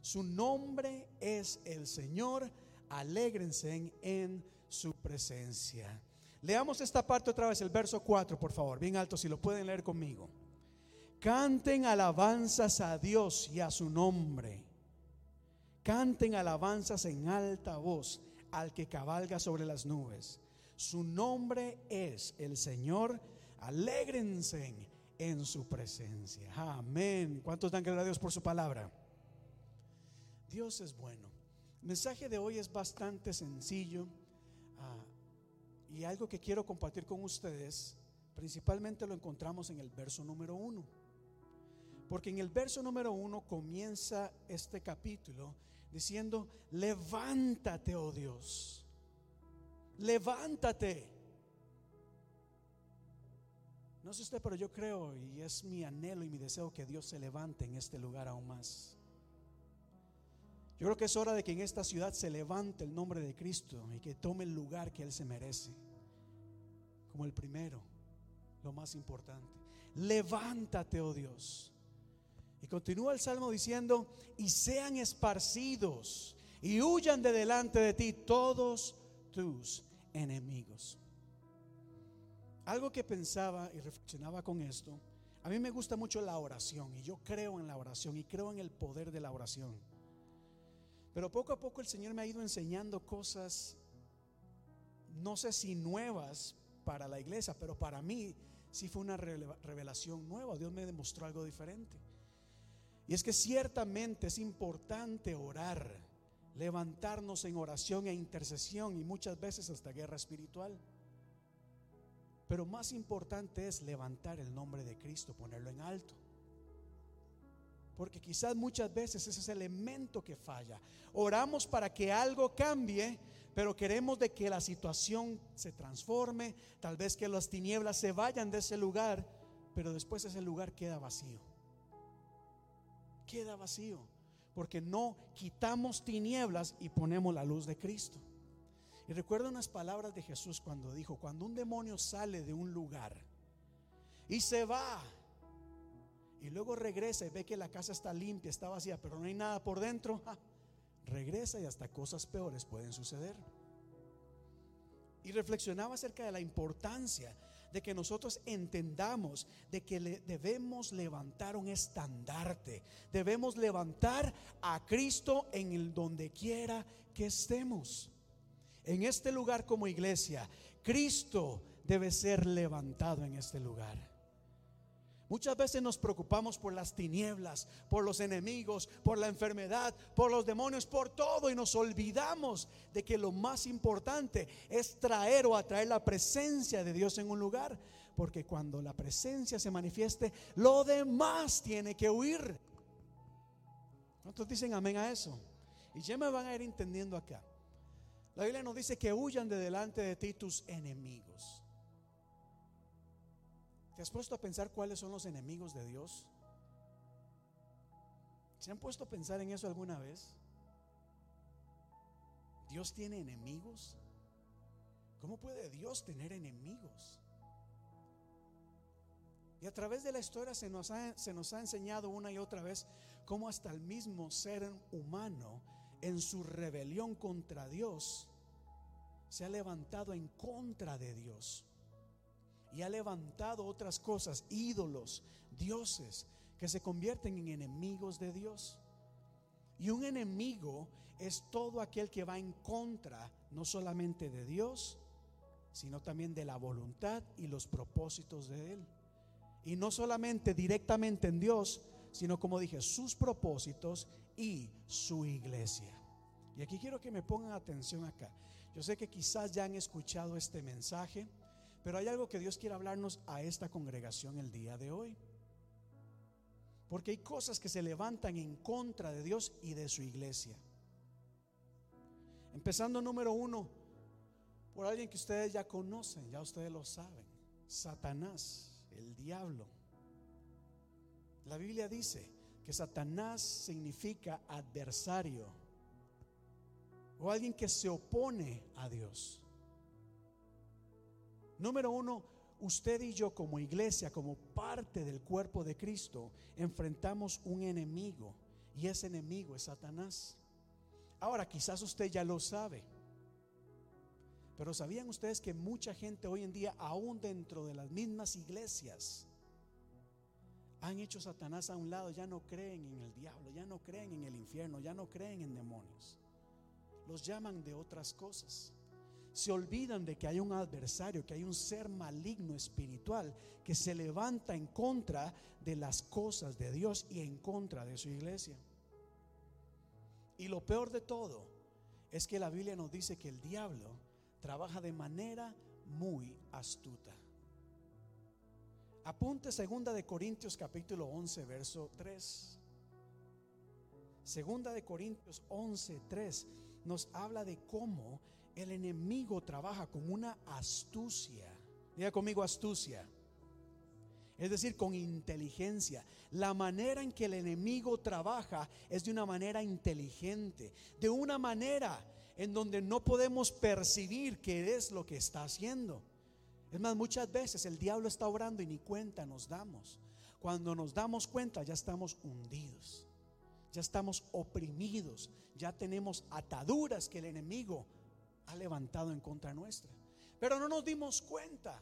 Su nombre es el Señor. Alégrense en, su presencia. Leamos esta parte otra vez, el verso 4, por favor, bien alto, si lo pueden leer conmigo. Canten alabanzas a Dios y a su nombre. Canten alabanzas en alta voz al que cabalga sobre las nubes. Su nombre es el Señor. Alégrense en su presencia. Amén. ¿Cuántos dan gracias a Dios por su palabra? Dios es bueno. El mensaje de hoy es bastante sencillo ah, y algo que quiero compartir con ustedes, principalmente lo encontramos en el verso número uno. Porque en el verso número uno comienza este capítulo diciendo, levántate, oh Dios levántate. No sé usted, pero yo creo y es mi anhelo y mi deseo que Dios se levante en este lugar aún más. Yo creo que es hora de que en esta ciudad se levante el nombre de Cristo y que tome el lugar que Él se merece. Como el primero, lo más importante. Levántate, oh Dios. Y continúa el salmo diciendo, y sean esparcidos y huyan de delante de ti todos tus enemigos. Algo que pensaba y reflexionaba con esto, a mí me gusta mucho la oración y yo creo en la oración y creo en el poder de la oración. Pero poco a poco el Señor me ha ido enseñando cosas, no sé si nuevas para la iglesia, pero para mí sí fue una revelación nueva. Dios me demostró algo diferente. Y es que ciertamente es importante orar levantarnos en oración e intercesión y muchas veces hasta guerra espiritual. Pero más importante es levantar el nombre de Cristo, ponerlo en alto. Porque quizás muchas veces ese es el elemento que falla. Oramos para que algo cambie, pero queremos de que la situación se transforme, tal vez que las tinieblas se vayan de ese lugar, pero después ese lugar queda vacío. Queda vacío porque no quitamos tinieblas y ponemos la luz de Cristo. Y recuerdo unas palabras de Jesús cuando dijo, cuando un demonio sale de un lugar y se va, y luego regresa y ve que la casa está limpia, está vacía, pero no hay nada por dentro, regresa y hasta cosas peores pueden suceder. Y reflexionaba acerca de la importancia de que nosotros entendamos de que le debemos levantar un estandarte, debemos levantar a Cristo en el donde quiera que estemos. en este lugar como iglesia, Cristo debe ser levantado en este lugar. Muchas veces nos preocupamos por las tinieblas, por los enemigos, por la enfermedad, por los demonios, por todo y nos olvidamos de que lo más importante es traer o atraer la presencia de Dios en un lugar, porque cuando la presencia se manifieste, lo demás tiene que huir. ¿Cuántos dicen amén a eso? Y ya me van a ir entendiendo acá. La Biblia nos dice que huyan de delante de ti tus enemigos. ¿Te has puesto a pensar cuáles son los enemigos de Dios? ¿Se han puesto a pensar en eso alguna vez? ¿Dios tiene enemigos? ¿Cómo puede Dios tener enemigos? Y a través de la historia se nos, ha, se nos ha enseñado una y otra vez cómo hasta el mismo ser humano en su rebelión contra Dios se ha levantado en contra de Dios y ha levantado otras cosas, ídolos, dioses, que se convierten en enemigos de Dios. Y un enemigo es todo aquel que va en contra no solamente de Dios, sino también de la voluntad y los propósitos de Él. Y no solamente directamente en Dios, sino como dije, sus propósitos y su iglesia. Y aquí quiero que me pongan atención acá. Yo sé que quizás ya han escuchado este mensaje pero hay algo que Dios quiere hablarnos a esta congregación el día de hoy. Porque hay cosas que se levantan en contra de Dios y de su iglesia. Empezando número uno, por alguien que ustedes ya conocen, ya ustedes lo saben, Satanás, el diablo. La Biblia dice que Satanás significa adversario o alguien que se opone a Dios. Número uno, usted y yo como iglesia, como parte del cuerpo de Cristo, enfrentamos un enemigo y ese enemigo es Satanás. Ahora, quizás usted ya lo sabe, pero ¿sabían ustedes que mucha gente hoy en día, aún dentro de las mismas iglesias, han hecho Satanás a un lado, ya no creen en el diablo, ya no creen en el infierno, ya no creen en demonios. Los llaman de otras cosas se olvidan de que hay un adversario, que hay un ser maligno espiritual que se levanta en contra de las cosas de Dios y en contra de su iglesia. Y lo peor de todo es que la Biblia nos dice que el diablo trabaja de manera muy astuta. Apunte segunda de Corintios capítulo 11 verso 3. Segunda de Corintios 11 3 nos habla de cómo el enemigo trabaja con una astucia. Diga conmigo astucia. Es decir, con inteligencia. La manera en que el enemigo trabaja es de una manera inteligente, de una manera en donde no podemos percibir qué es lo que está haciendo. Es más, muchas veces el diablo está obrando y ni cuenta nos damos. Cuando nos damos cuenta ya estamos hundidos, ya estamos oprimidos, ya tenemos ataduras que el enemigo ha levantado en contra nuestra. Pero no nos dimos cuenta,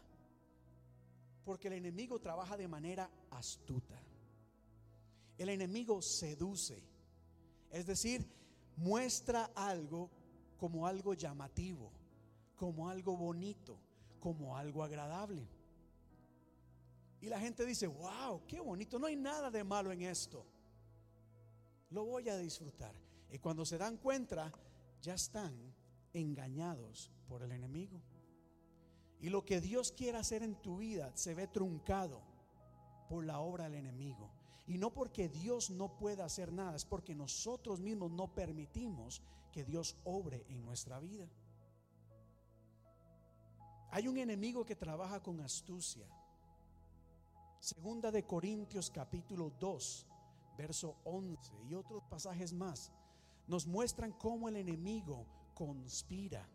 porque el enemigo trabaja de manera astuta. El enemigo seduce, es decir, muestra algo como algo llamativo, como algo bonito, como algo agradable. Y la gente dice, wow, qué bonito, no hay nada de malo en esto. Lo voy a disfrutar. Y cuando se dan cuenta, ya están engañados por el enemigo. Y lo que Dios quiere hacer en tu vida se ve truncado por la obra del enemigo. Y no porque Dios no pueda hacer nada, es porque nosotros mismos no permitimos que Dios obre en nuestra vida. Hay un enemigo que trabaja con astucia. Segunda de Corintios capítulo 2, verso 11 y otros pasajes más nos muestran cómo el enemigo conspira,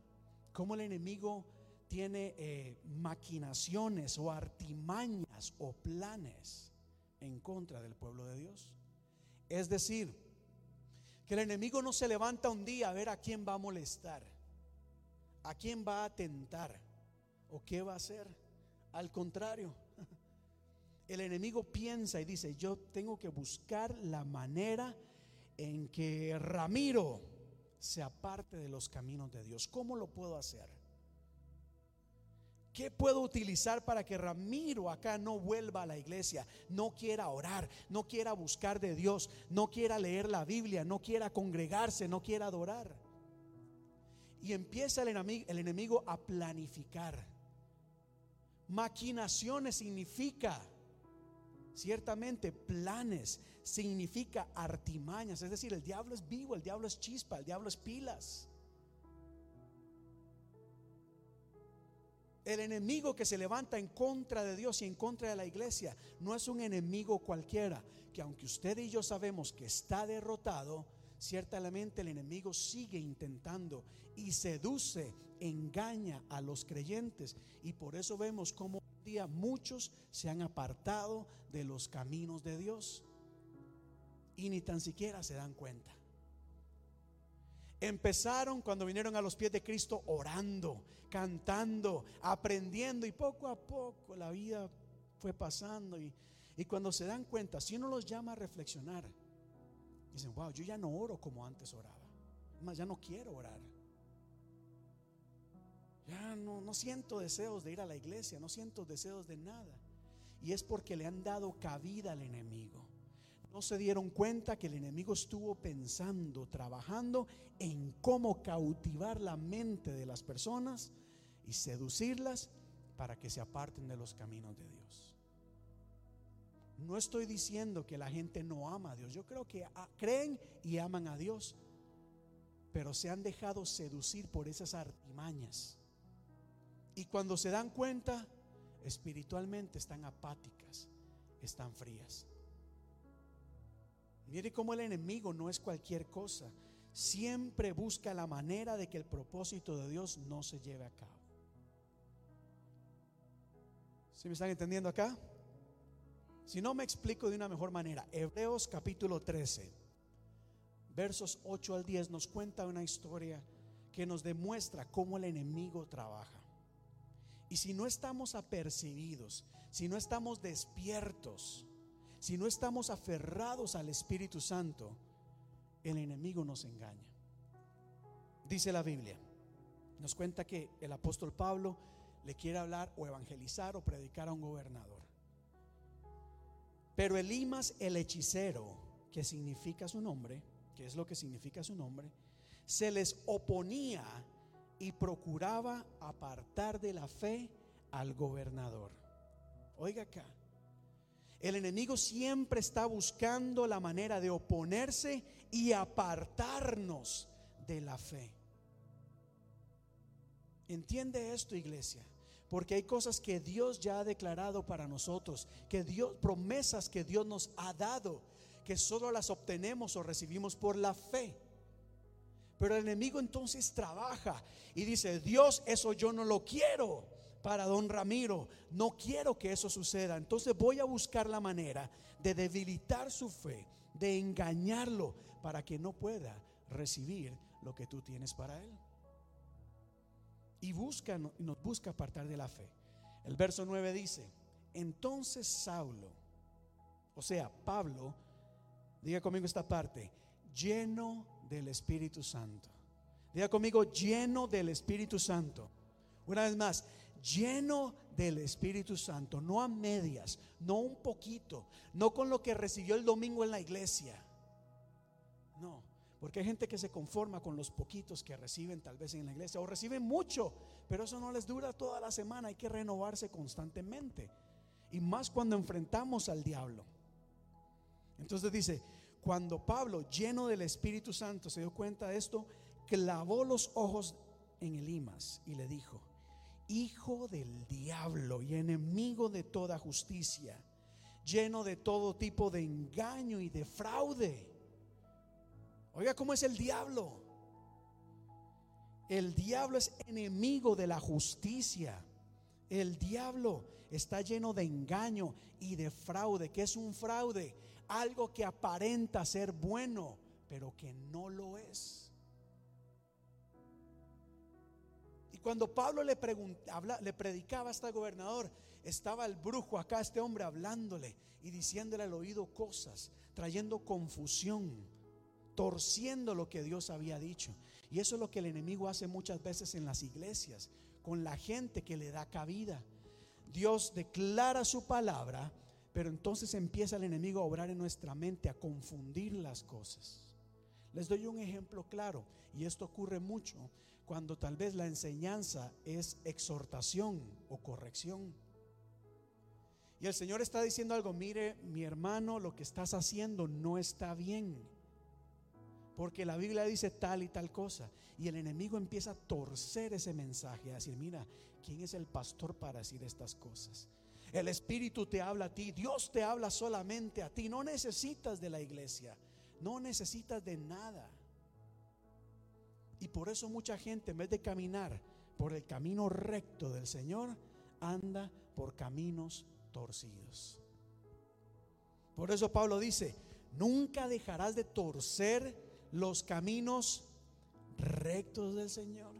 cómo el enemigo tiene eh, maquinaciones o artimañas o planes en contra del pueblo de Dios. Es decir, que el enemigo no se levanta un día a ver a quién va a molestar, a quién va a atentar o qué va a hacer. Al contrario, el enemigo piensa y dice, yo tengo que buscar la manera en que Ramiro se aparte de los caminos de Dios. ¿Cómo lo puedo hacer? ¿Qué puedo utilizar para que Ramiro acá no vuelva a la iglesia, no quiera orar, no quiera buscar de Dios, no quiera leer la Biblia, no quiera congregarse, no quiera adorar? Y empieza el enemigo, el enemigo a planificar. Maquinaciones significa, ciertamente, planes, significa artimañas. Es decir, el diablo es vivo, el diablo es chispa, el diablo es pilas. El enemigo que se levanta en contra de Dios y en contra de la iglesia no es un enemigo cualquiera, que aunque usted y yo sabemos que está derrotado, ciertamente el enemigo sigue intentando y seduce, engaña a los creyentes. Y por eso vemos hoy día muchos se han apartado de los caminos de Dios y ni tan siquiera se dan cuenta. Empezaron cuando vinieron a los pies de Cristo orando, cantando, aprendiendo y poco a poco la vida fue pasando y, y cuando se dan cuenta, si uno los llama a reflexionar, dicen, wow, yo ya no oro como antes oraba. Más, ya no quiero orar. Ya no, no siento deseos de ir a la iglesia, no siento deseos de nada. Y es porque le han dado cabida al enemigo no se dieron cuenta que el enemigo estuvo pensando, trabajando en cómo cautivar la mente de las personas y seducirlas para que se aparten de los caminos de Dios. No estoy diciendo que la gente no ama a Dios. Yo creo que creen y aman a Dios, pero se han dejado seducir por esas artimañas. Y cuando se dan cuenta, espiritualmente están apáticas, están frías. Mire cómo el enemigo no es cualquier cosa. Siempre busca la manera de que el propósito de Dios no se lleve a cabo. ¿Sí me están entendiendo acá? Si no me explico de una mejor manera, Hebreos capítulo 13, versos 8 al 10 nos cuenta una historia que nos demuestra cómo el enemigo trabaja. Y si no estamos apercibidos, si no estamos despiertos, si no estamos aferrados al Espíritu Santo, el enemigo nos engaña. Dice la Biblia, nos cuenta que el apóstol Pablo le quiere hablar o evangelizar o predicar a un gobernador. Pero Elimas el hechicero, que significa su nombre, que es lo que significa su nombre, se les oponía y procuraba apartar de la fe al gobernador. Oiga acá, el enemigo siempre está buscando la manera de oponerse y apartarnos de la fe. Entiende esto, iglesia, porque hay cosas que Dios ya ha declarado para nosotros, que Dios promesas que Dios nos ha dado, que solo las obtenemos o recibimos por la fe. Pero el enemigo entonces trabaja y dice, "Dios, eso yo no lo quiero." Para don Ramiro. No quiero que eso suceda. Entonces voy a buscar la manera de debilitar su fe, de engañarlo para que no pueda recibir lo que tú tienes para él. Y busca, nos busca apartar de la fe. El verso 9 dice, entonces Saulo, o sea, Pablo, diga conmigo esta parte, lleno del Espíritu Santo. Diga conmigo, lleno del Espíritu Santo. Una vez más, lleno del Espíritu Santo, no a medias, no un poquito, no con lo que recibió el domingo en la iglesia. No, porque hay gente que se conforma con los poquitos que reciben tal vez en la iglesia o reciben mucho, pero eso no les dura toda la semana, hay que renovarse constantemente. Y más cuando enfrentamos al diablo. Entonces dice, cuando Pablo, lleno del Espíritu Santo, se dio cuenta de esto, clavó los ojos en Elimas y le dijo, hijo del diablo y enemigo de toda justicia, lleno de todo tipo de engaño y de fraude. Oiga, ¿cómo es el diablo? El diablo es enemigo de la justicia. El diablo está lleno de engaño y de fraude. ¿Qué es un fraude? Algo que aparenta ser bueno, pero que no lo es. Cuando Pablo le, le predicaba a este gobernador, estaba el brujo acá, este hombre hablándole y diciéndole al oído cosas, trayendo confusión, torciendo lo que Dios había dicho. Y eso es lo que el enemigo hace muchas veces en las iglesias, con la gente que le da cabida. Dios declara su palabra, pero entonces empieza el enemigo a obrar en nuestra mente, a confundir las cosas. Les doy un ejemplo claro, y esto ocurre mucho cuando tal vez la enseñanza es exhortación o corrección. Y el Señor está diciendo algo, mire mi hermano, lo que estás haciendo no está bien. Porque la Biblia dice tal y tal cosa. Y el enemigo empieza a torcer ese mensaje, a decir, mira, ¿quién es el pastor para decir estas cosas? El Espíritu te habla a ti, Dios te habla solamente a ti, no necesitas de la iglesia, no necesitas de nada. Y por eso mucha gente en vez de caminar por el camino recto del Señor, anda por caminos torcidos. Por eso Pablo dice, nunca dejarás de torcer los caminos rectos del Señor.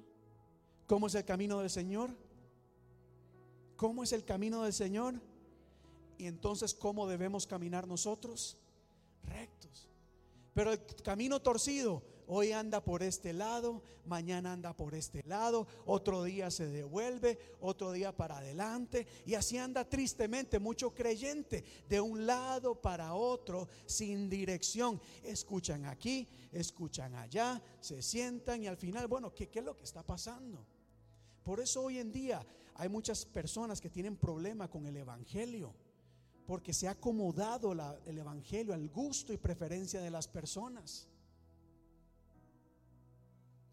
¿Cómo es el camino del Señor? ¿Cómo es el camino del Señor? Y entonces, ¿cómo debemos caminar nosotros? Rectos. Pero el camino torcido Hoy anda por este lado, mañana anda por este lado, otro día se devuelve, otro día para adelante. Y así anda tristemente mucho creyente, de un lado para otro, sin dirección. Escuchan aquí, escuchan allá, se sientan y al final, bueno, ¿qué, es lo que está pasando? Por eso hoy en día hay muchas personas que tienen problema con el Evangelio porque se ha acomodado el Evangelio al gusto y preferencia de las personas.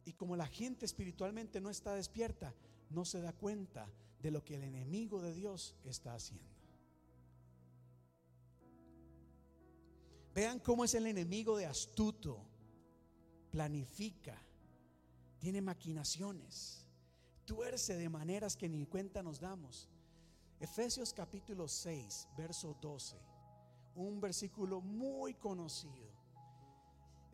Y como la gente espiritualmente no está despierta, no se da cuenta de lo que el enemigo de Dios está haciendo. Vean cómo es el enemigo de astuto. Planifica, tiene maquinaciones, tuerce de maneras que ni cuenta nos damos. Efesios capítulo 6, verso 12, un versículo muy conocido.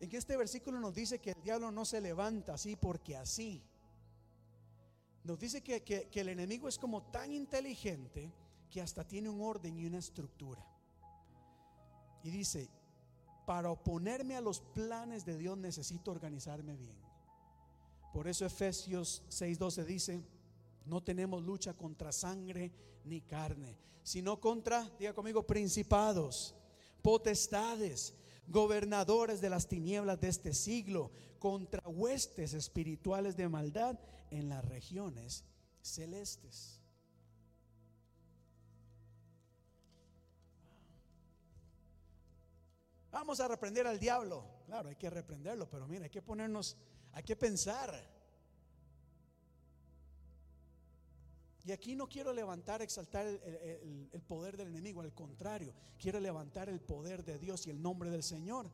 En que este versículo nos dice que el diablo no se levanta así porque así. Nos dice que, que el enemigo es como tan inteligente que hasta tiene un orden y una estructura. Y dice, para oponerme a los planes de Dios necesito organizarme bien. Por eso Efesios 6:12 dice, no tenemos lucha contra sangre ni carne, sino contra, diga conmigo, principados, potestades, gobernadores de las tinieblas de este siglo, contra huestes espirituales de maldad en las regiones celestes. Vamos a reprender al diablo. Claro, hay que reprenderlo, pero mira, hay que ponernos, hay que pensar. Y aquí no quiero levantar, exaltar el, poder del enemigo, al contrario, quiero levantar el poder de Dios y el nombre del Señor.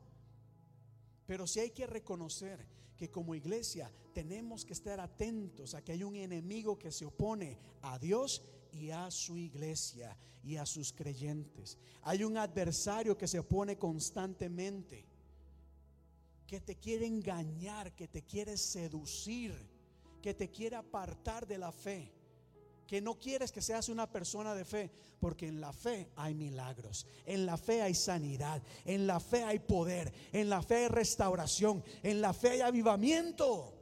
Pero sí hay que reconocer que como iglesia tenemos que estar atentos a que hay un enemigo que se opone a Dios y a su iglesia y a sus creyentes. Hay un adversario que se opone constantemente, que te quiere engañar, que te quiere seducir, que te quiere apartar de la fe que no quieres que seas una persona de fe, porque en la fe hay milagros, en la fe hay sanidad, en la fe hay poder, en la fe hay restauración, en la fe hay avivamiento.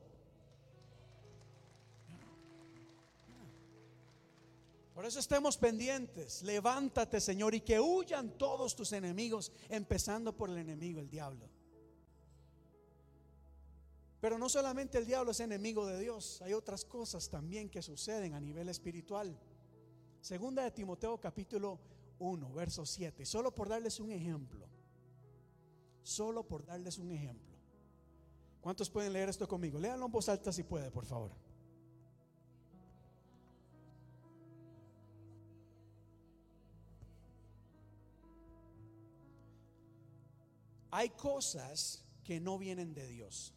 Por eso estemos pendientes. Levántate, Señor, y que huyan todos tus enemigos, empezando por el enemigo, el diablo. Pero no solamente el diablo es enemigo de Dios, hay otras cosas también que suceden a nivel espiritual. Segunda de Timoteo capítulo 1, verso 7, solo por darles un ejemplo. Solo por darles un ejemplo. ¿Cuántos pueden leer esto conmigo? Léanlo en voz alta si puede, por favor. Hay cosas que no vienen de Dios.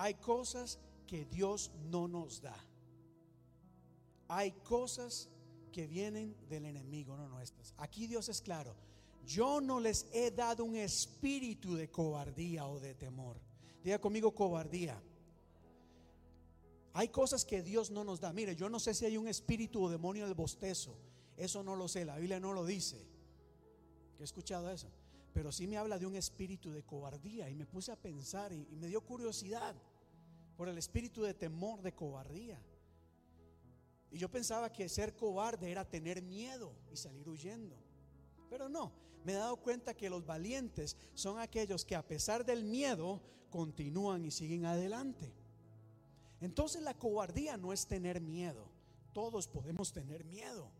Hay cosas que Dios no nos da. Hay cosas que vienen del enemigo, no nuestras. Aquí Dios es claro. Yo no les he dado un espíritu de cobardía o de temor. Diga conmigo cobardía. Hay cosas que Dios no nos da. Mire, yo no sé si hay un espíritu o demonio del bostezo. Eso no lo sé. La Biblia no lo dice. ¿Qué he escuchado eso? pero sí me habla de un espíritu de cobardía y me puse a pensar y, y me dio curiosidad por el espíritu de temor, de cobardía. Y yo pensaba que ser cobarde era tener miedo y salir huyendo. Pero no, me he dado cuenta que los valientes son aquellos que a pesar del miedo continúan y siguen adelante. Entonces la cobardía no es tener miedo. Todos podemos tener miedo.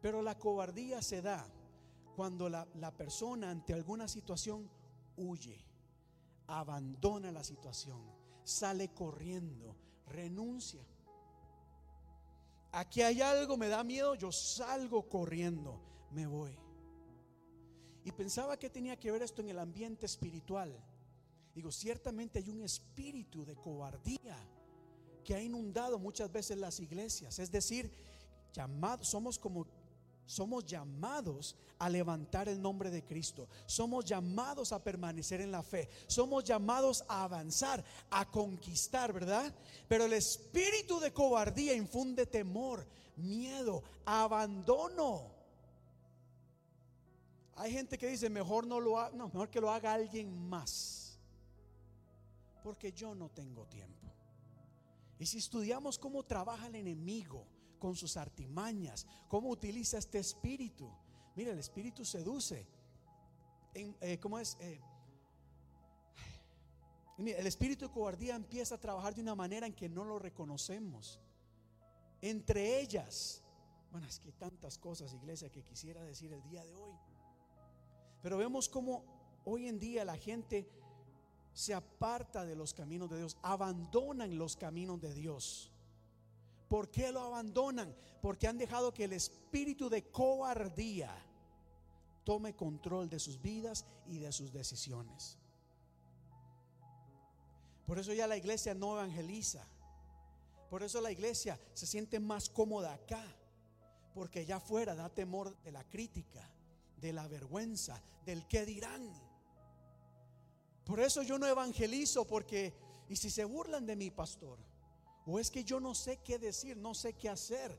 Pero la cobardía se da cuando la, la persona ante alguna situación huye, abandona la situación, sale corriendo, renuncia. Aquí hay algo, me da miedo, yo salgo corriendo, me voy. Y pensaba que tenía que ver esto en el ambiente espiritual. Digo, ciertamente hay un espíritu de cobardía que ha inundado muchas veces las iglesias. Es decir, llamados, somos como somos llamados a levantar el nombre de Cristo. Somos llamados a permanecer en la fe. Somos llamados a avanzar, a conquistar, ¿verdad? Pero el espíritu de cobardía infunde temor, miedo, abandono. Hay gente que dice, mejor no lo haga, no, mejor que lo haga alguien más. Porque yo no tengo tiempo. Y si estudiamos cómo trabaja el enemigo, con sus artimañas, cómo utiliza este espíritu. Mira, el espíritu seduce. Eh, ¿Cómo es? Eh, el espíritu de cobardía empieza a trabajar de una manera en que no lo reconocemos. Entre ellas, bueno, es que tantas cosas, iglesia, que quisiera decir el día de hoy. Pero vemos cómo hoy en día la gente se aparta de los caminos de Dios, abandonan los caminos de Dios. ¿Por qué lo abandonan? Porque han dejado que el espíritu de cobardía tome control de sus vidas y de sus decisiones. Por eso ya la iglesia no evangeliza. Por eso la iglesia se siente más cómoda acá. Porque ya afuera da temor de la crítica, de la vergüenza, del qué dirán. Por eso yo no evangelizo porque, y si se burlan de mi pastor, o es que yo no sé qué decir, no sé qué hacer.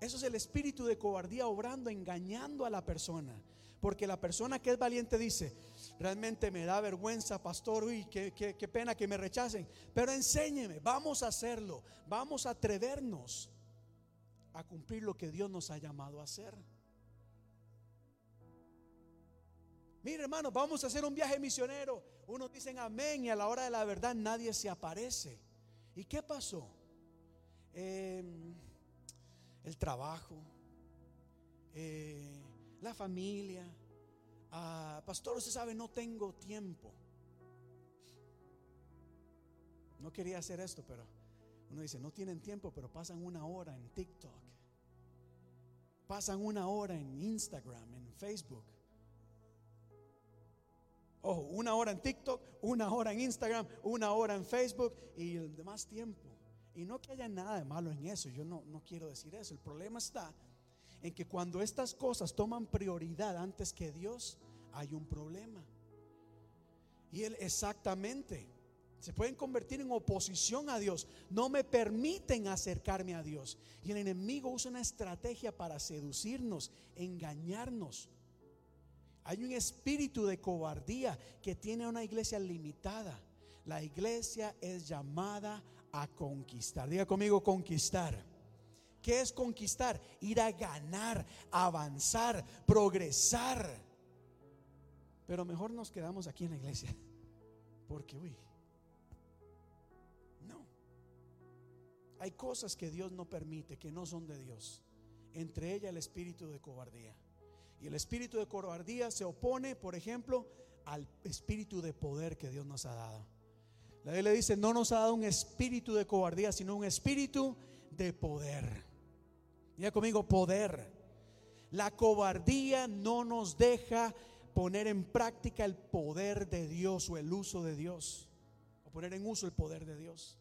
Eso es el espíritu de cobardía obrando, engañando a la persona. Porque la persona que es valiente dice, realmente me da vergüenza, pastor, uy, qué, pena que me rechacen. Pero enséñeme, vamos a hacerlo, vamos a atrevernos a cumplir lo que Dios nos ha llamado a hacer. Mire, hermano, vamos a hacer un viaje misionero. Unos dicen amén y a la hora de la verdad nadie se aparece. ¿Y qué pasó? Em, el trabajo, eh, la familia. Ah, pastor, usted sabe, no tengo tiempo. No quería hacer esto, pero uno dice, no tienen tiempo, pero pasan una hora en TikTok. Pasan una hora en Instagram, en Facebook. Una hora en TikTok, una hora en Instagram, una hora en Facebook y el demás tiempo. Y no que haya nada de malo en eso, yo no, no quiero decir eso. El problema está en que cuando estas cosas toman prioridad antes que Dios, hay un problema. Y Él exactamente se pueden convertir en oposición a Dios. No me permiten acercarme a Dios. Y el enemigo usa una estrategia para seducirnos, engañarnos. Hay un espíritu de cobardía que tiene una iglesia limitada. La iglesia es llamada a conquistar. Diga conmigo conquistar. ¿Qué es conquistar? Ir a ganar, avanzar, progresar. Pero mejor nos quedamos aquí en la iglesia. Porque, uy, no. Hay cosas que Dios no permite, que no son de Dios. Entre ellas el espíritu de cobardía. Y el espíritu de cobardía se opone, por ejemplo, al espíritu de poder que Dios nos ha dado. La Biblia dice, no nos ha dado un espíritu de cobardía, sino un espíritu de poder. Diga conmigo, poder. La cobardía no nos deja poner en práctica el poder de Dios o el uso de Dios. O poner en uso el poder de Dios.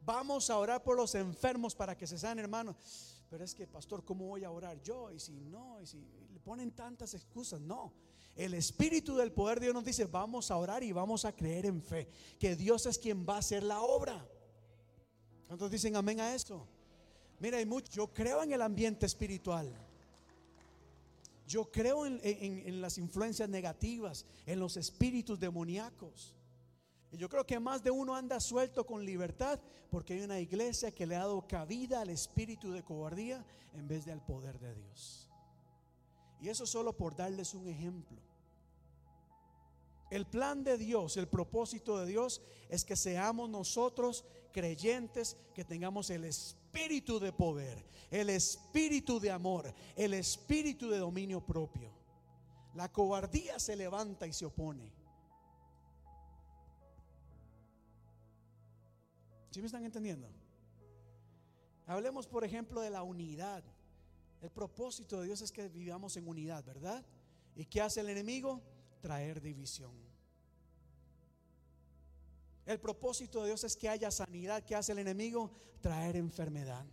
Vamos a orar por los enfermos para que se sanen, hermanos. Pero es que, pastor, ¿cómo voy a orar yo? Y si no, y si le ponen tantas excusas, no. El Espíritu del poder de Dios nos dice, vamos a orar y vamos a creer en fe, que Dios es quien va a hacer la obra. ¿Cuántos dicen amén a esto? Mira, hay mucho, yo creo en el ambiente espiritual. Yo creo en, en- en las influencias negativas, en los espíritus demoníacos. Yo creo que más de uno anda suelto con libertad porque hay una iglesia que le ha dado cabida al espíritu de cobardía en vez de al poder de Dios. Y eso solo por darles un ejemplo. El plan de Dios, el propósito de Dios es que seamos nosotros creyentes, que tengamos el espíritu de poder, el espíritu de amor, el espíritu de dominio propio. La cobardía se levanta y se opone. ¿Sí me están entendiendo? Hablemos, por ejemplo, de la unidad. El propósito de Dios es que vivamos en unidad, ¿verdad? ¿Y qué hace el enemigo? Traer división. El propósito de Dios es que haya sanidad. ¿Qué hace el enemigo? Traer enfermedad.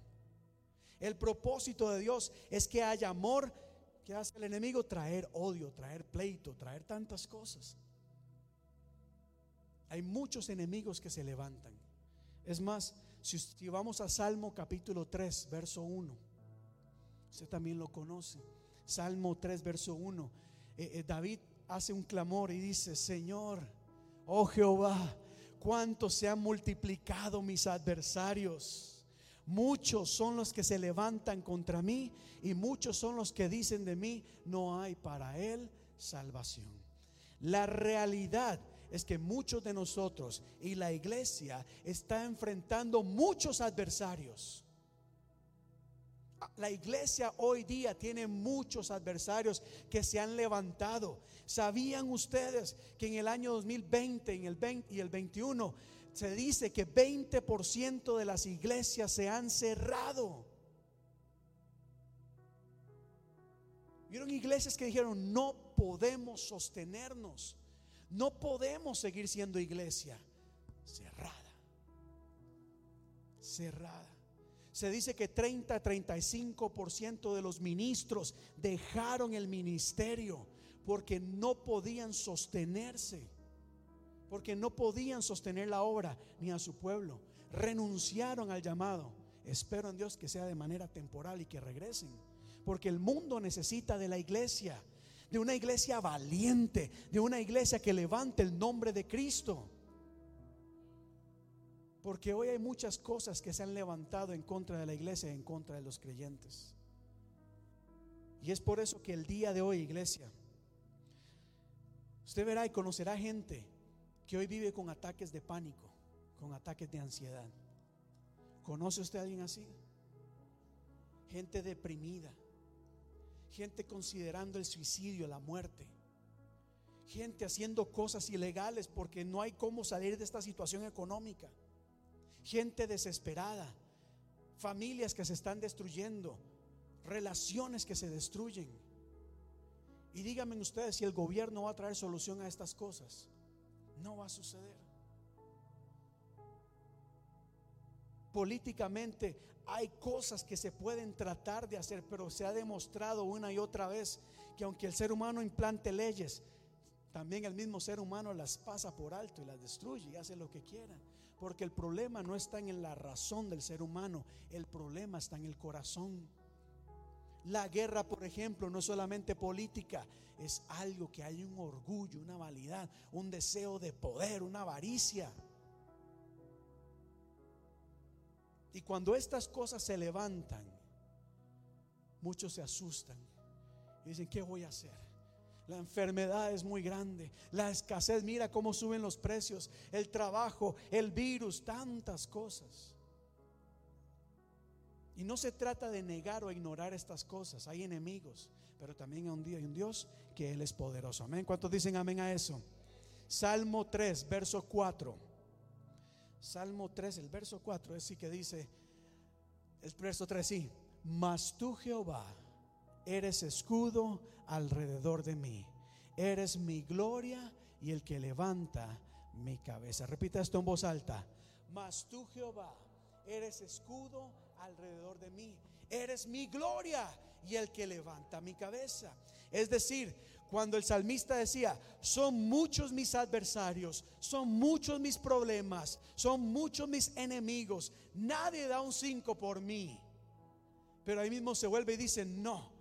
El propósito de Dios es que haya amor. ¿Qué hace el enemigo? Traer odio, traer pleito, traer tantas cosas. Hay muchos enemigos que se levantan. Es más, si, vamos a Salmo capítulo 3, verso 1, usted también lo conoce. Salmo 3, verso 1. Eh, eh, David hace un clamor y dice, Señor, oh Jehová, cuánto se han multiplicado mis adversarios. Muchos son los que se levantan contra mí y muchos son los que dicen de mí, no hay para él salvación. La realidad es que muchos de nosotros y la iglesia está enfrentando muchos adversarios. La iglesia hoy día tiene muchos adversarios que se han levantado. ¿Sabían ustedes que en el año 2020 en el 20 y el 21 se dice que 20% de las iglesias se han cerrado? Vieron iglesias que dijeron, no podemos sostenernos, no podemos seguir siendo iglesia cerrada, cerrada. Se dice que 30 35% de los ministros dejaron el ministerio porque no podían sostenerse, porque no podían sostener la obra ni a su pueblo. Renunciaron al llamado. Espero en Dios que sea de manera temporal y que regresen, porque el mundo necesita de la iglesia, de una iglesia valiente, de una iglesia que levante el nombre de Cristo. Porque hoy hay muchas cosas que se han levantado en contra de la iglesia en contra de los creyentes. Y es por eso que el día de hoy, iglesia, usted verá y conocerá gente que hoy vive con ataques de pánico, con ataques de ansiedad. ¿Conoce usted a alguien así? Gente deprimida, gente considerando el suicidio, la muerte, gente haciendo cosas ilegales porque no hay cómo salir de esta situación económica gente desesperada, familias que se están destruyendo, relaciones que se destruyen. Y díganme ustedes si el gobierno va a traer solución a estas cosas. No va a suceder. Políticamente hay cosas que se pueden tratar de hacer, pero se ha demostrado una y otra vez que aunque el ser humano implante leyes, también el mismo ser humano las pasa por alto y las destruye y hace lo que quiera. Porque el problema no está en la razón del ser humano, el problema está en el corazón. La guerra, por ejemplo, no es solamente política, es algo que hay un orgullo, una validad, un deseo de poder, una avaricia. Y cuando estas cosas se levantan, muchos se asustan y dicen, ¿qué voy a hacer? La enfermedad es muy grande. La escasez, mira cómo suben los precios. El trabajo, el virus, tantas cosas. Y no se trata de negar o ignorar estas cosas. Hay enemigos, pero también hay un Dios, un Dios que Él es poderoso. Amén. ¿Cuántos dicen amén a eso? Salmo 3, verso 4. Salmo 3, el verso 4 es sí que dice, el verso 3 sí, mas tú Jehová eres escudo alrededor de mí. Eres mi gloria y el que levanta mi cabeza. Repita esto en voz alta. Mas tú, Jehová, eres escudo alrededor de mí. Eres mi gloria y el que levanta mi cabeza. Es decir, cuando el salmista decía, son muchos mis adversarios, son muchos mis problemas, son muchos mis enemigos, nadie da un cinco por mí. Pero ahí mismo se vuelve y dice, no,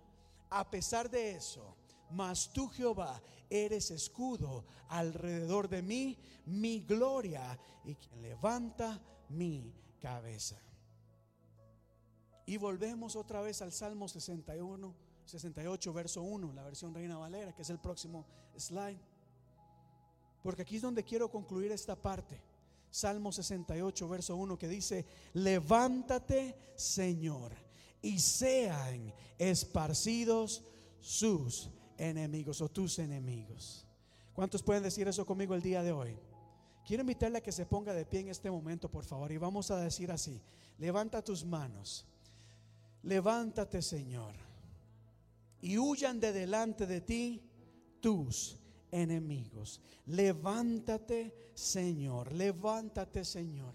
A pesar de eso, mas tú Jehová eres escudo alrededor de mí, mi gloria y quien levanta mi cabeza. Y volvemos otra vez al Salmo 61, 68, verso 1, la versión Reina Valera, que es el próximo slide. Porque aquí es donde quiero concluir esta parte. Salmo 68, verso 1, que dice, levántate, Señor, y sean esparcidos sus enemigos o tus enemigos. ¿Cuántos pueden decir eso conmigo el día de hoy? Quiero invitarle a que se ponga de pie en este momento, por favor, y vamos a decir así, levanta tus manos, levántate, Señor, y huyan de delante de ti tus enemigos. Levántate, Señor, levántate, Señor.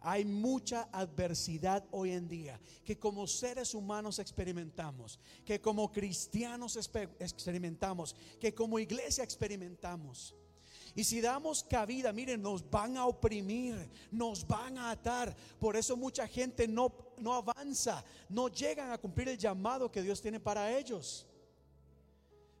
Hay mucha adversidad hoy en día que como seres humanos experimentamos, que como cristianos experimentamos, que como iglesia experimentamos. Y si damos cabida, miren, nos van a oprimir, nos van a atar. Por eso mucha gente no, no avanza, no llegan a cumplir el llamado que Dios tiene para ellos.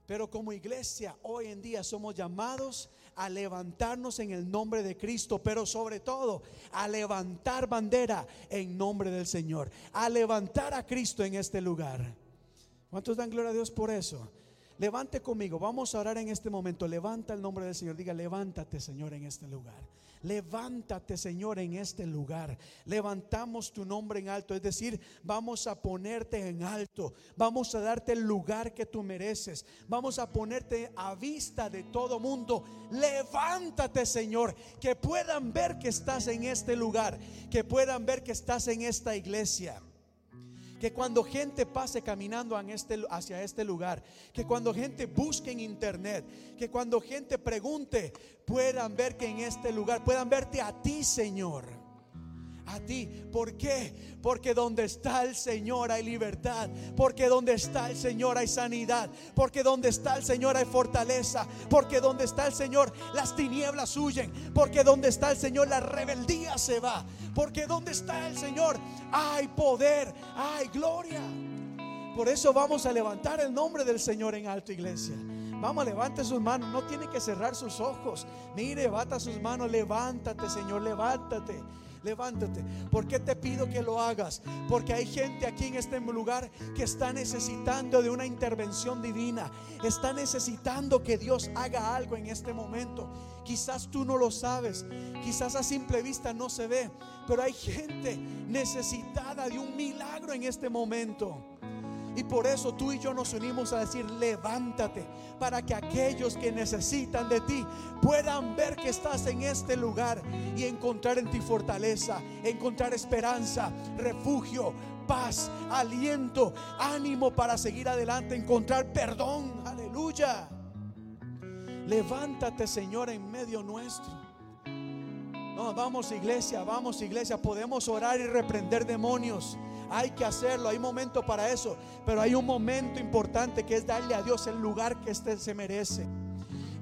Pero como iglesia hoy en día somos llamados a levantarnos en el nombre de Cristo, pero sobre todo a levantar bandera en nombre del Señor, a levantar a Cristo en este lugar. ¿Cuántos dan gloria a Dios por eso? Levante conmigo, vamos a orar en este momento. Levanta el nombre del Señor. Diga, levántate, Señor, en este lugar. Levántate, Señor, en este lugar. Levantamos tu nombre en alto. Es decir, vamos a ponerte en alto. Vamos a darte el lugar que tú mereces. Vamos a ponerte a vista de todo mundo. Levántate, Señor. Que puedan ver que estás en este lugar. Que puedan ver que estás en esta iglesia. Que cuando gente pase caminando este, hacia este lugar, que cuando gente busque en internet, que cuando gente pregunte, puedan ver que en este lugar, puedan verte a ti, Señor a ti. ¿Por qué? Porque donde está el Señor hay libertad. Porque donde está el Señor hay sanidad. Porque donde está el Señor hay fortaleza. Porque donde está el Señor las tinieblas huyen. Porque donde está el Señor la rebeldía se va. Porque donde está el Señor hay poder, hay gloria. Por eso vamos a levantar el nombre del Señor en alto, iglesia. Vamos, levante sus manos. No tiene que cerrar sus ojos. Mire, bata sus manos. Levántate, Señor, levántate levántate. ¿Por qué te pido que lo hagas? Porque hay gente aquí en este lugar que está necesitando de una intervención divina. Está necesitando que Dios haga algo en este momento. Quizás tú no lo sabes, quizás a simple vista no se ve, pero hay gente necesitada de un milagro en este momento. Y por eso tú y yo nos unimos a decir, levántate para que aquellos que necesitan de ti puedan ver que estás en este lugar y encontrar en ti fortaleza, encontrar esperanza, refugio, paz, aliento, ánimo para seguir adelante, encontrar perdón. Aleluya. Levántate, Señor, en medio nuestro. No, vamos iglesia, vamos iglesia, podemos orar y reprender demonios. Hay que hacerlo, hay momento para eso, pero hay un momento importante que es darle a Dios el lugar que éste se merece.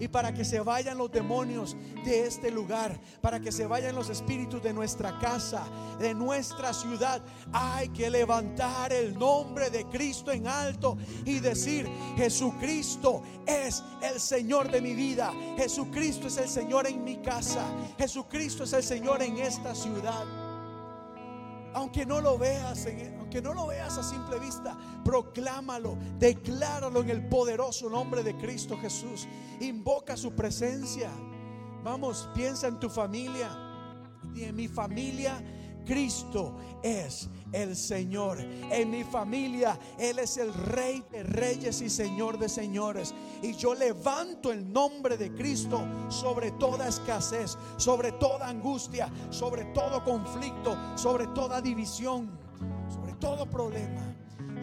Y para que se vayan los demonios de este lugar, para que se vayan los espíritus de nuestra casa, de nuestra ciudad, hay que levantar el nombre de Cristo en alto y decir, Jesucristo es el Señor de mi vida, Jesucristo es el Señor en mi casa, Jesucristo es el Señor en esta ciudad aunque no lo veas, aunque no lo veas a simple vista, proclámalo, decláralo en el poderoso nombre de Cristo Jesús. Invoca su presencia. Vamos, piensa en tu familia y en mi familia Cristo es el Señor. En mi familia, Él es el Rey de reyes y Señor de señores. Y yo levanto el nombre de Cristo sobre toda escasez, sobre toda angustia, sobre todo conflicto, sobre toda división, sobre todo problema.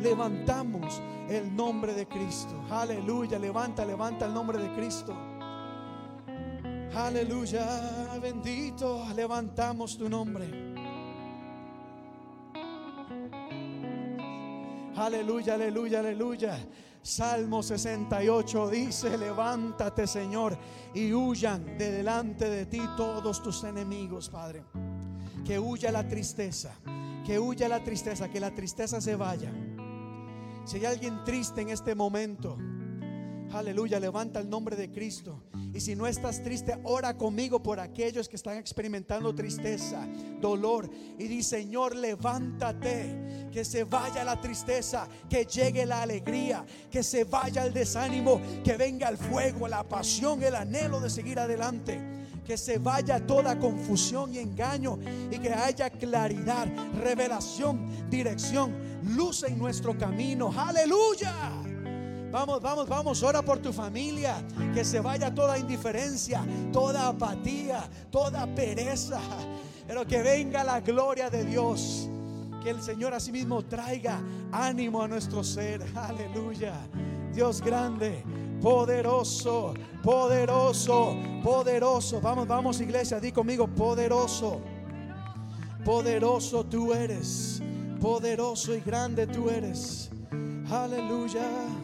Levantamos el nombre de Cristo. Aleluya, levanta, levanta el nombre de Cristo. Aleluya, bendito, levantamos tu nombre. Aleluya, aleluya, aleluya. Salmo 68 dice, levántate Señor y huyan de delante de ti todos tus enemigos, Padre. Que huya la tristeza, que huya la tristeza, que la tristeza se vaya. Si hay alguien triste en este momento, aleluya, levanta el nombre de Cristo. Y si no estás triste, ora conmigo por aquellos que están experimentando tristeza, dolor. Y di, Señor, levántate, que se vaya la tristeza, que llegue la alegría, que se vaya el desánimo, que venga el fuego, la pasión, el anhelo de seguir adelante. Que se vaya toda confusión y engaño y que haya claridad, revelación, dirección, luz en nuestro camino. Aleluya. Vamos, vamos, vamos, ora por tu familia. Que se vaya toda indiferencia, toda apatía, toda pereza. Pero que venga la gloria de Dios. Que el Señor asimismo traiga ánimo a nuestro ser. Aleluya. Dios grande, poderoso, poderoso, poderoso. Vamos, vamos iglesia, di conmigo, poderoso. Poderoso tú eres. Poderoso y grande tú eres. Aleluya.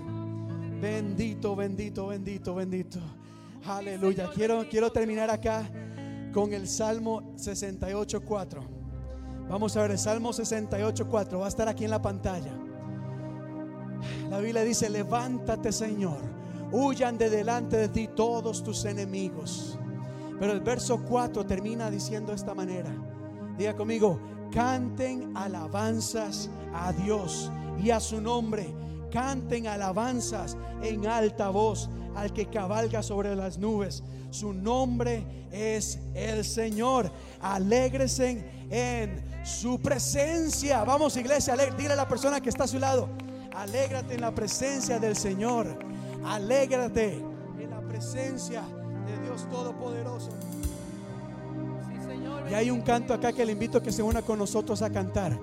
Bendito, bendito, bendito, bendito. Aleluya. Quiero, quiero terminar acá con el Salmo 68.4. Vamos a ver el Salmo 68.4. Va a estar aquí en la pantalla. La Biblia dice, levántate Señor. Huyan de delante de ti todos tus enemigos. Pero el verso 4 termina diciendo de esta manera. Diga conmigo, canten alabanzas a Dios y a su nombre canten alabanzas en alta voz al que cabalga sobre las nubes. Su nombre es el Señor. Alégresen en su presencia. Vamos, iglesia, dile a la persona que está a su lado. Alégrate en la presencia del Señor. Alégrate en la presencia de Dios Todopoderoso. Y hay un canto acá que le invito a que se una con nosotros a cantar.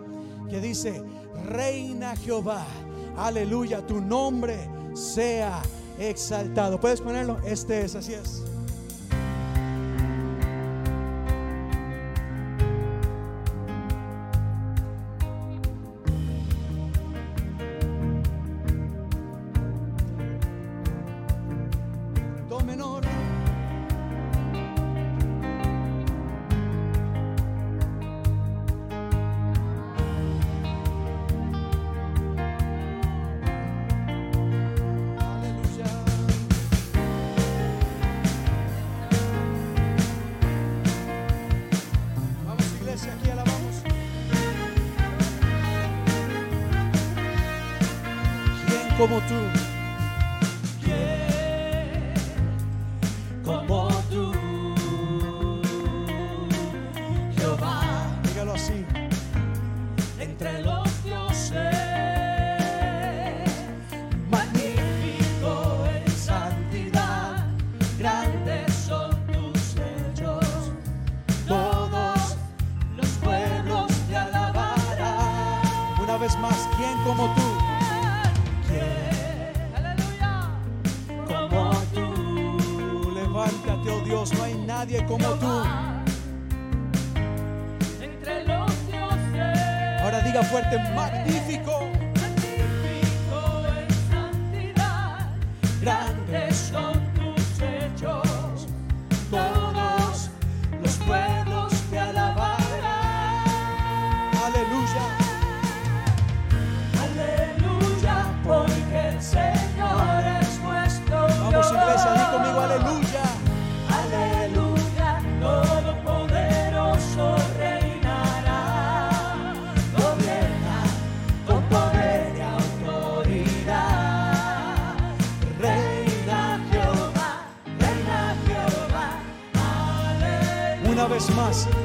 Que dice, Reina Jehová Aleluya, tu nombre sea exaltado. ¿Puedes ponerlo? Este es, así es.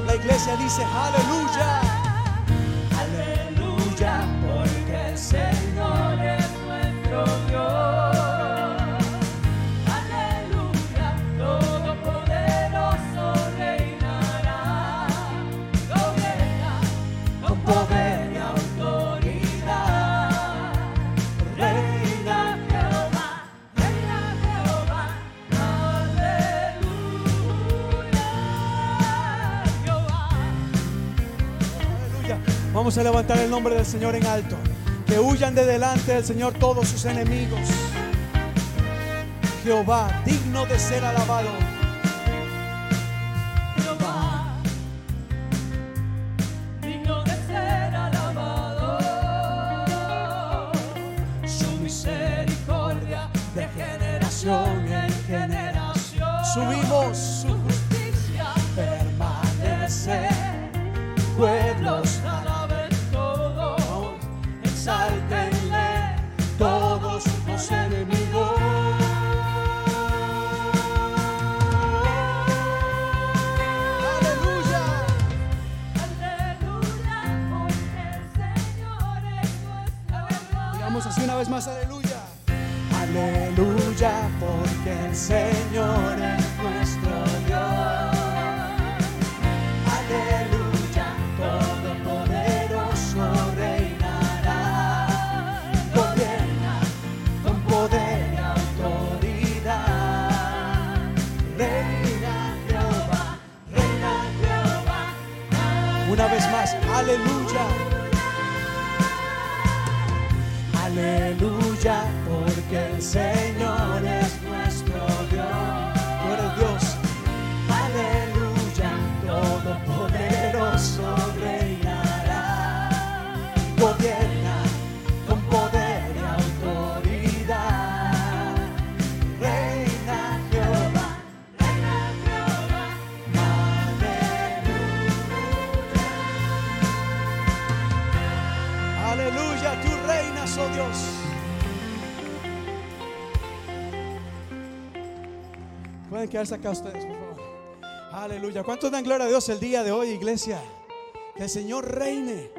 La iglesia dice, aleluya. Vamos a levantar el nombre del Señor en alto. Que huyan de delante del Señor todos sus enemigos. Jehová, digno de ser alabado. Quedarse acá ustedes, por favor. Aleluya. ¿Cuántos dan gloria a Dios el día de hoy, iglesia? Que el Señor reine.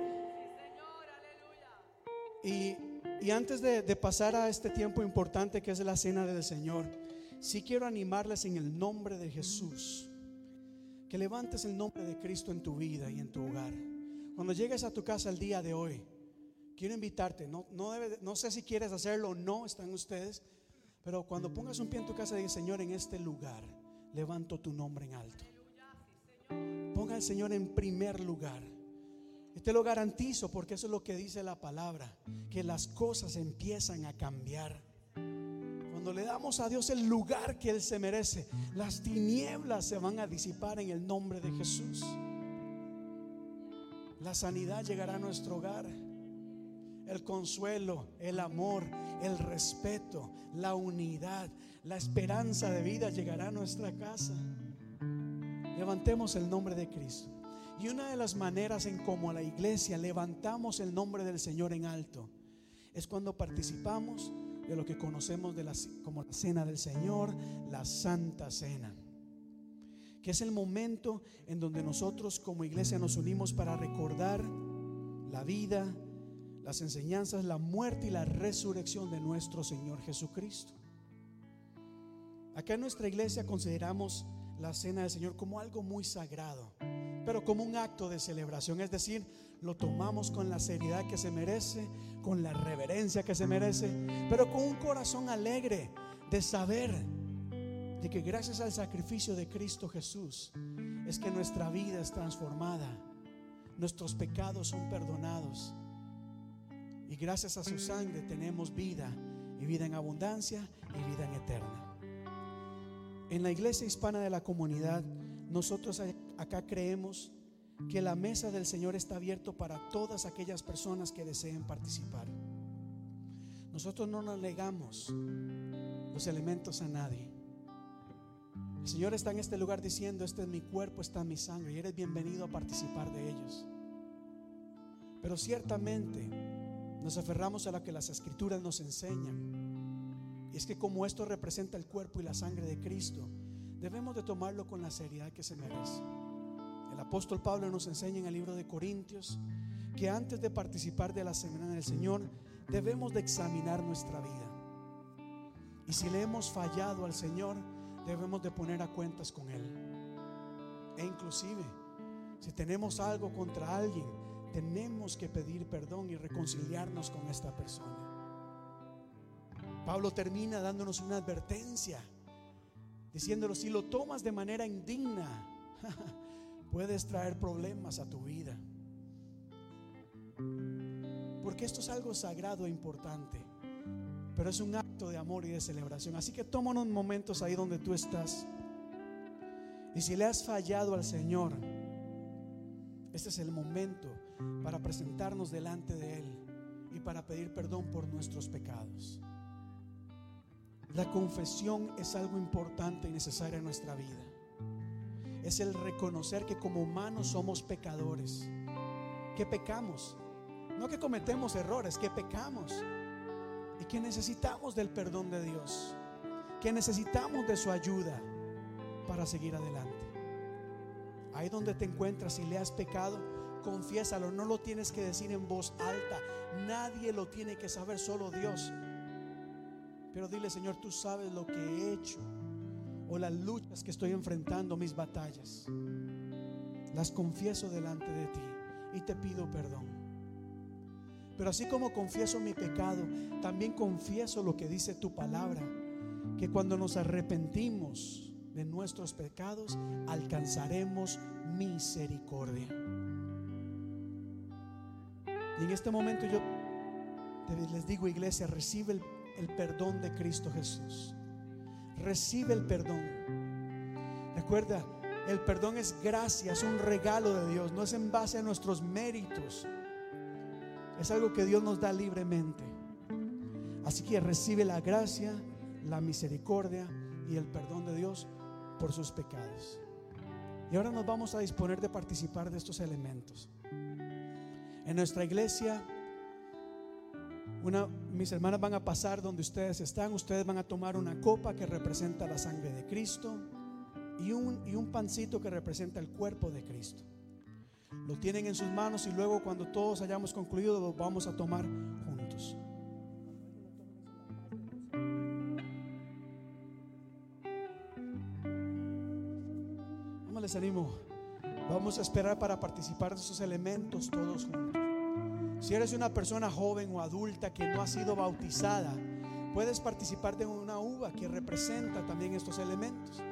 Y, y antes de, de pasar a este tiempo importante que es la cena del Señor, sí quiero animarles en el nombre de Jesús. Que levantes el nombre de Cristo en tu vida y en tu hogar. Cuando llegues a tu casa el día de hoy, quiero invitarte, no, no, debe- no sé si quieres hacerlo o no, están ustedes, pero cuando pongas un pie en tu casa, diga, Señor, en este lugar levanto tu nombre en alto. Ponga al Señor en primer lugar. Te lo garantizo porque eso es lo que dice la palabra, que las cosas empiezan a cambiar. Cuando le damos a Dios el lugar que Él se merece, las tinieblas se van a disipar en el nombre de Jesús. La sanidad llegará a nuestro hogar. El consuelo, el amor, el respeto, la unidad, la esperanza de vida llegará a nuestra casa. Levantemos el nombre de Cristo. Y una de las maneras en cómo la iglesia levantamos el nombre del Señor en alto es cuando participamos de lo que conocemos de la- como la cena del Señor, la Santa Cena que es el momento en donde nosotros como iglesia nos unimos para recordar la vida, las enseñanzas, la muerte y la resurrección de nuestro Señor Jesucristo. Acá en nuestra iglesia consideramos la cena del Señor como algo muy sagrado, pero como un acto de celebración, es decir, lo tomamos con la seriedad que se merece, con la reverencia que se merece, pero con un corazón alegre de saber de que gracias al sacrificio de Cristo Jesús es que nuestra vida es transformada, nuestros pecados son perdonados y gracias a su sangre tenemos vida y vida en abundancia y vida en eterna. En la iglesia hispana de la comunidad, nosotros acá creemos que la mesa del Señor está abierto para todas aquellas personas que deseen participar. Nosotros no nos negamos los elementos a nadie. El Señor está en este lugar diciendo, este es mi cuerpo, está mi sangre y eres bienvenido a participar de ellos. Pero ciertamente nos aferramos a lo que las escrituras nos enseñan. Y es que como esto representa el cuerpo y la sangre de Cristo, debemos de tomarlo con la seriedad que se merece. El apóstol Pablo nos enseña en el libro de Corintios que antes de participar de la semana del Señor, debemos de examinar nuestra vida. Y si le hemos fallado al Señor, debemos de poner a cuentas con Él. E inclusive, si tenemos algo contra alguien, tenemos que pedir perdón y reconciliarnos con esta persona. Pablo termina dándonos una advertencia, diciéndolo, si lo tomas de manera indigna, puedes traer problemas a tu vida. Porque esto es algo sagrado e importante, pero es un acto de amor y de celebración. Así que toma unos momentos ahí donde tú estás. Y si le has fallado al Señor, este es el momento para presentarnos delante de Él y para pedir perdón por nuestros pecados. La confesión es algo importante y necesario en nuestra vida. es el reconocer que como humanos somos pecadores, que pecamos, no que cometemos errores, que pecamos y que necesitamos del perdón de Dios, que necesitamos de su ayuda para seguir adelante. Ahí donde te encuentras y le has pecado, confiésalo, no lo tienes que decir en voz alta, nadie lo tiene que saber, solo Dios. Pero dile, Señor, tú sabes lo que he hecho o las luchas que estoy enfrentando, mis batallas. Las confieso delante de ti y te pido perdón. Pero así como confieso mi pecado, también confieso lo que dice tu palabra, que cuando nos arrepentimos de nuestros pecados, alcanzaremos misericordia. Y en este momento yo les digo, iglesia, recibe el el perdón de Cristo Jesús. Recibe el perdón. Recuerda, el perdón es gracia, es un regalo de Dios, no es en base a nuestros méritos. Es algo que Dios nos da libremente. Así que recibe la gracia, la misericordia y el perdón de Dios por sus pecados. Y ahora nos vamos a disponer de participar de estos elementos. En nuestra iglesia una, mis hermanas van a pasar donde ustedes están. Ustedes van a tomar una copa que representa la sangre de Cristo y un, y un pancito que representa el cuerpo de Cristo. Lo tienen en sus manos y luego cuando todos hayamos concluido lo vamos a tomar juntos. Vamos, les animo. Vamos a esperar para participar de esos elementos todos juntos. Si eres una persona joven o adulta que no ha sido bautizada, puedes participar de una uva que representa también estos elementos.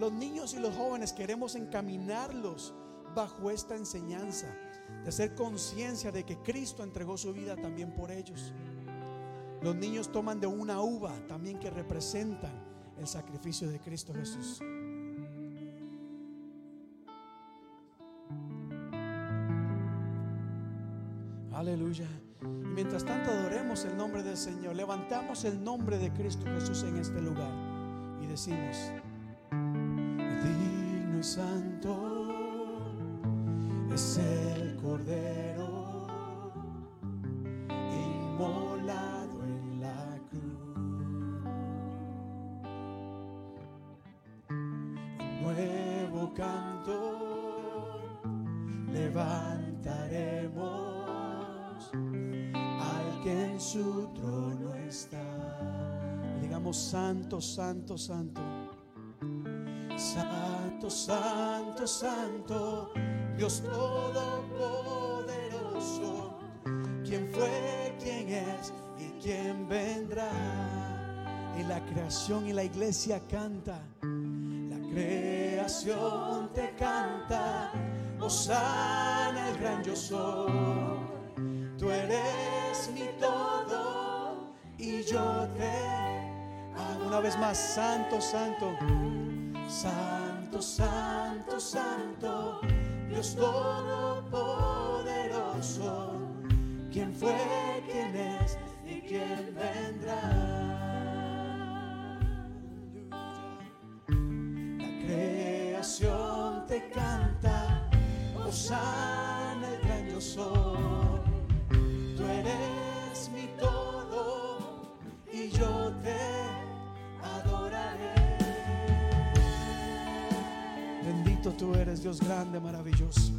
Los niños y los jóvenes queremos encaminarlos bajo esta enseñanza, de hacer conciencia de que Cristo entregó su vida también por ellos. Los niños toman de una uva también que representan el sacrificio de Cristo Jesús. Aleluya. mientras tanto adoremos el nombre del Señor. Levantamos el nombre de Cristo Jesús en este lugar y decimos, digno y santo es el Cordero Santo, Santo. Santo, Santo, Dios Todopoderoso, quien fue, quien es y quien vendrá. Y la creación y la iglesia canta, la creación te canta, Osana el gran yo soy, tú eres mi todo y yo te. Una vez más, santo, santo, santo, santo, santo, Dios todopoderoso, quien fue, quien es y quien vendrá. La creación te canta, Osana el gran yo soy eres mi todo y yo te Tú eres, Dios grande, maravilloso.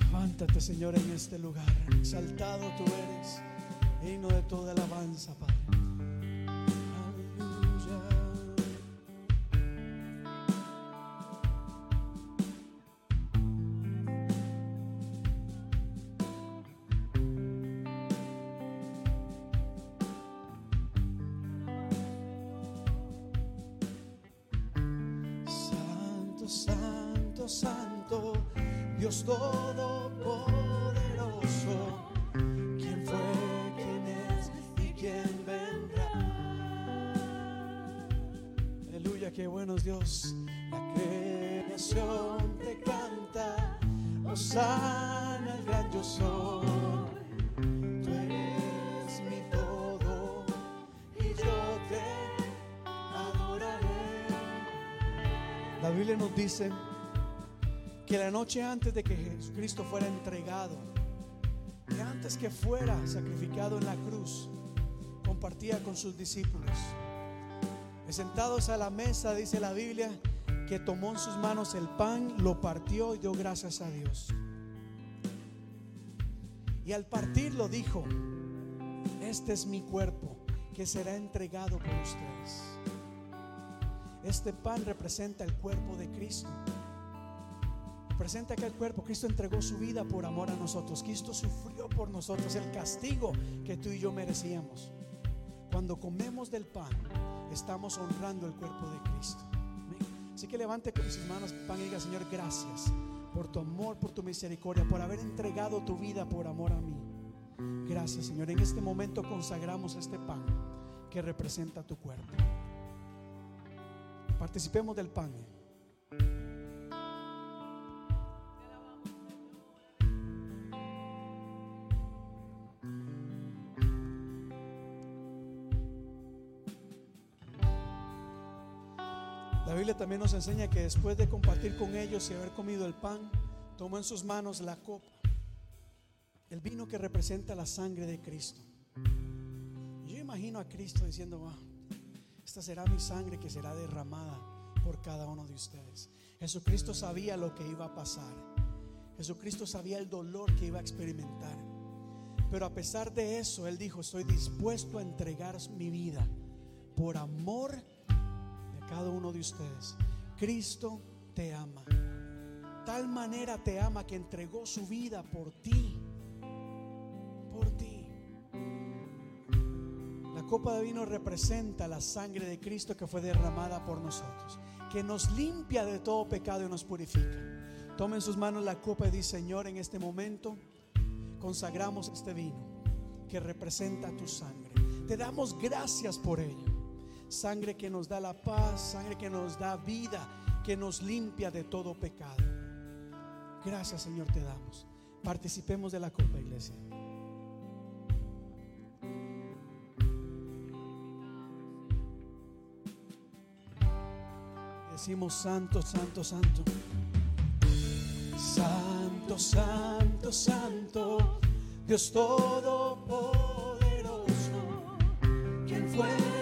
Levántate, Señor, en este lugar. Exaltado tú eres, digno de toda alabanza, Padre. Dice que la noche antes de que Jesucristo fuera entregado, y antes que fuera sacrificado en la cruz, compartía con sus discípulos. Y sentados a la mesa, dice la Biblia, que tomó en sus manos el pan, lo partió y dio gracias a Dios. Y al partirlo dijo, este es mi cuerpo que será entregado por ustedes. Este pan representa el cuerpo de Cristo. Representa que el cuerpo, Cristo entregó su vida por amor a nosotros. Cristo sufrió por nosotros el castigo que tú y yo merecíamos. Cuando comemos del pan, estamos honrando el cuerpo de Cristo. Así que levante con sus manos pan y diga, Señor, gracias por tu amor, por tu misericordia, por haber entregado tu vida por amor a mí. Gracias, Señor. En este momento consagramos este pan que representa tu cuerpo. Participemos del pan. La Biblia también nos enseña que después de compartir con ellos y haber comido el pan, tomó en sus manos la copa, el vino que representa la sangre de Cristo. Yo imagino a Cristo diciendo, ah, esta será mi sangre que será derramada por cada uno de ustedes. Jesucristo sabía lo que iba a pasar. Jesucristo sabía el dolor que iba a experimentar. Pero a pesar de eso, Él dijo, estoy dispuesto a entregar mi vida por amor cada uno de ustedes. Cristo te ama. Tal manera te ama que entregó su vida por ti. Copa de vino representa la sangre de Cristo que fue derramada por nosotros, que nos limpia de todo pecado y nos purifica. Toma en sus manos la copa y dice, Señor, en este momento consagramos este vino que representa tu sangre. Te damos gracias por ello sangre que nos da la paz, sangre que nos da vida, que nos limpia de todo pecado. Gracias Señor te damos. Participemos de la copa, iglesia. Decimos santo, santo, santo. Santo, santo, santo. Dios Todopoderoso. ¿Quién fue?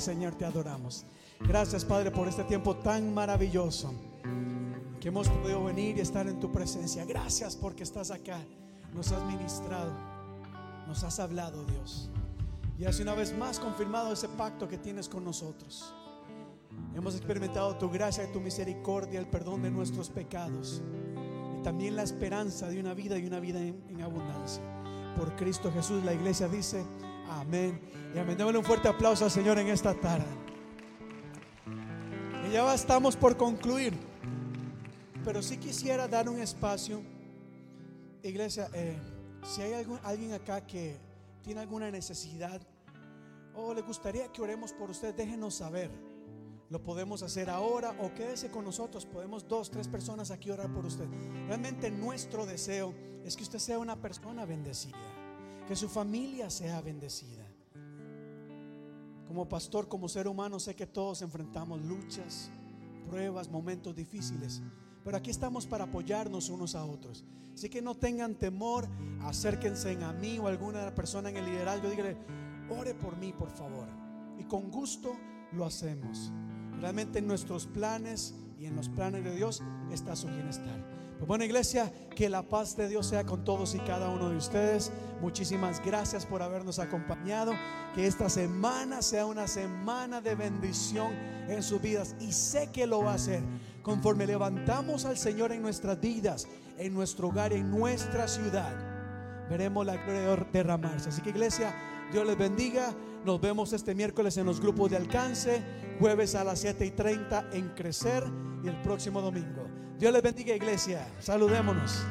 Señor, te adoramos. Gracias Padre por este tiempo tan maravilloso que hemos podido venir y estar en tu presencia. Gracias porque estás acá. Nos has ministrado, nos has hablado Dios. Y hace una vez más confirmado ese pacto que tienes con nosotros. Hemos experimentado tu gracia y tu misericordia, el perdón de nuestros pecados y también la esperanza de una vida y una vida en, abundancia. Por Cristo Jesús, la iglesia dice amén. Y amén. Démosle un fuerte aplauso al Señor en esta tarde. Y ya estamos por concluir. Pero si quisiera dar un espacio, iglesia, eh, si hay alguien acá que tiene alguna necesidad o le gustaría que oremos por usted, déjenos saber. Lo podemos hacer ahora o quédese con nosotros. Podemos dos, tres personas aquí orar por usted. Realmente nuestro deseo es que usted sea una persona bendecida. Que su familia sea bendecida. Como pastor, como ser humano, sé que todos enfrentamos luchas, pruebas, momentos difíciles. Pero aquí estamos para apoyarnos unos a otros. Así que no tengan temor, acérquense a mí o a alguna persona en el liderazgo. Dígale, ore por mí, por favor. Y con gusto lo hacemos. Realmente en nuestros planes y en los planes de Dios está su bienestar. Pues bueno, iglesia, que la paz de Dios sea con todos y cada uno de ustedes. Muchísimas gracias por habernos acompañado. Que esta semana sea una semana de bendición en sus vidas. Y sé que lo va a hacer. Conforme levantamos al Señor en nuestras vidas, en nuestro hogar, en nuestra ciudad, veremos la gloria derramarse. Así que iglesia, Dios les bendiga. Nos vemos este miércoles en los grupos de alcance, jueves a las 7 y 30 en Crecer y el próximo domingo. Dios les bendiga iglesia. Saludémonos.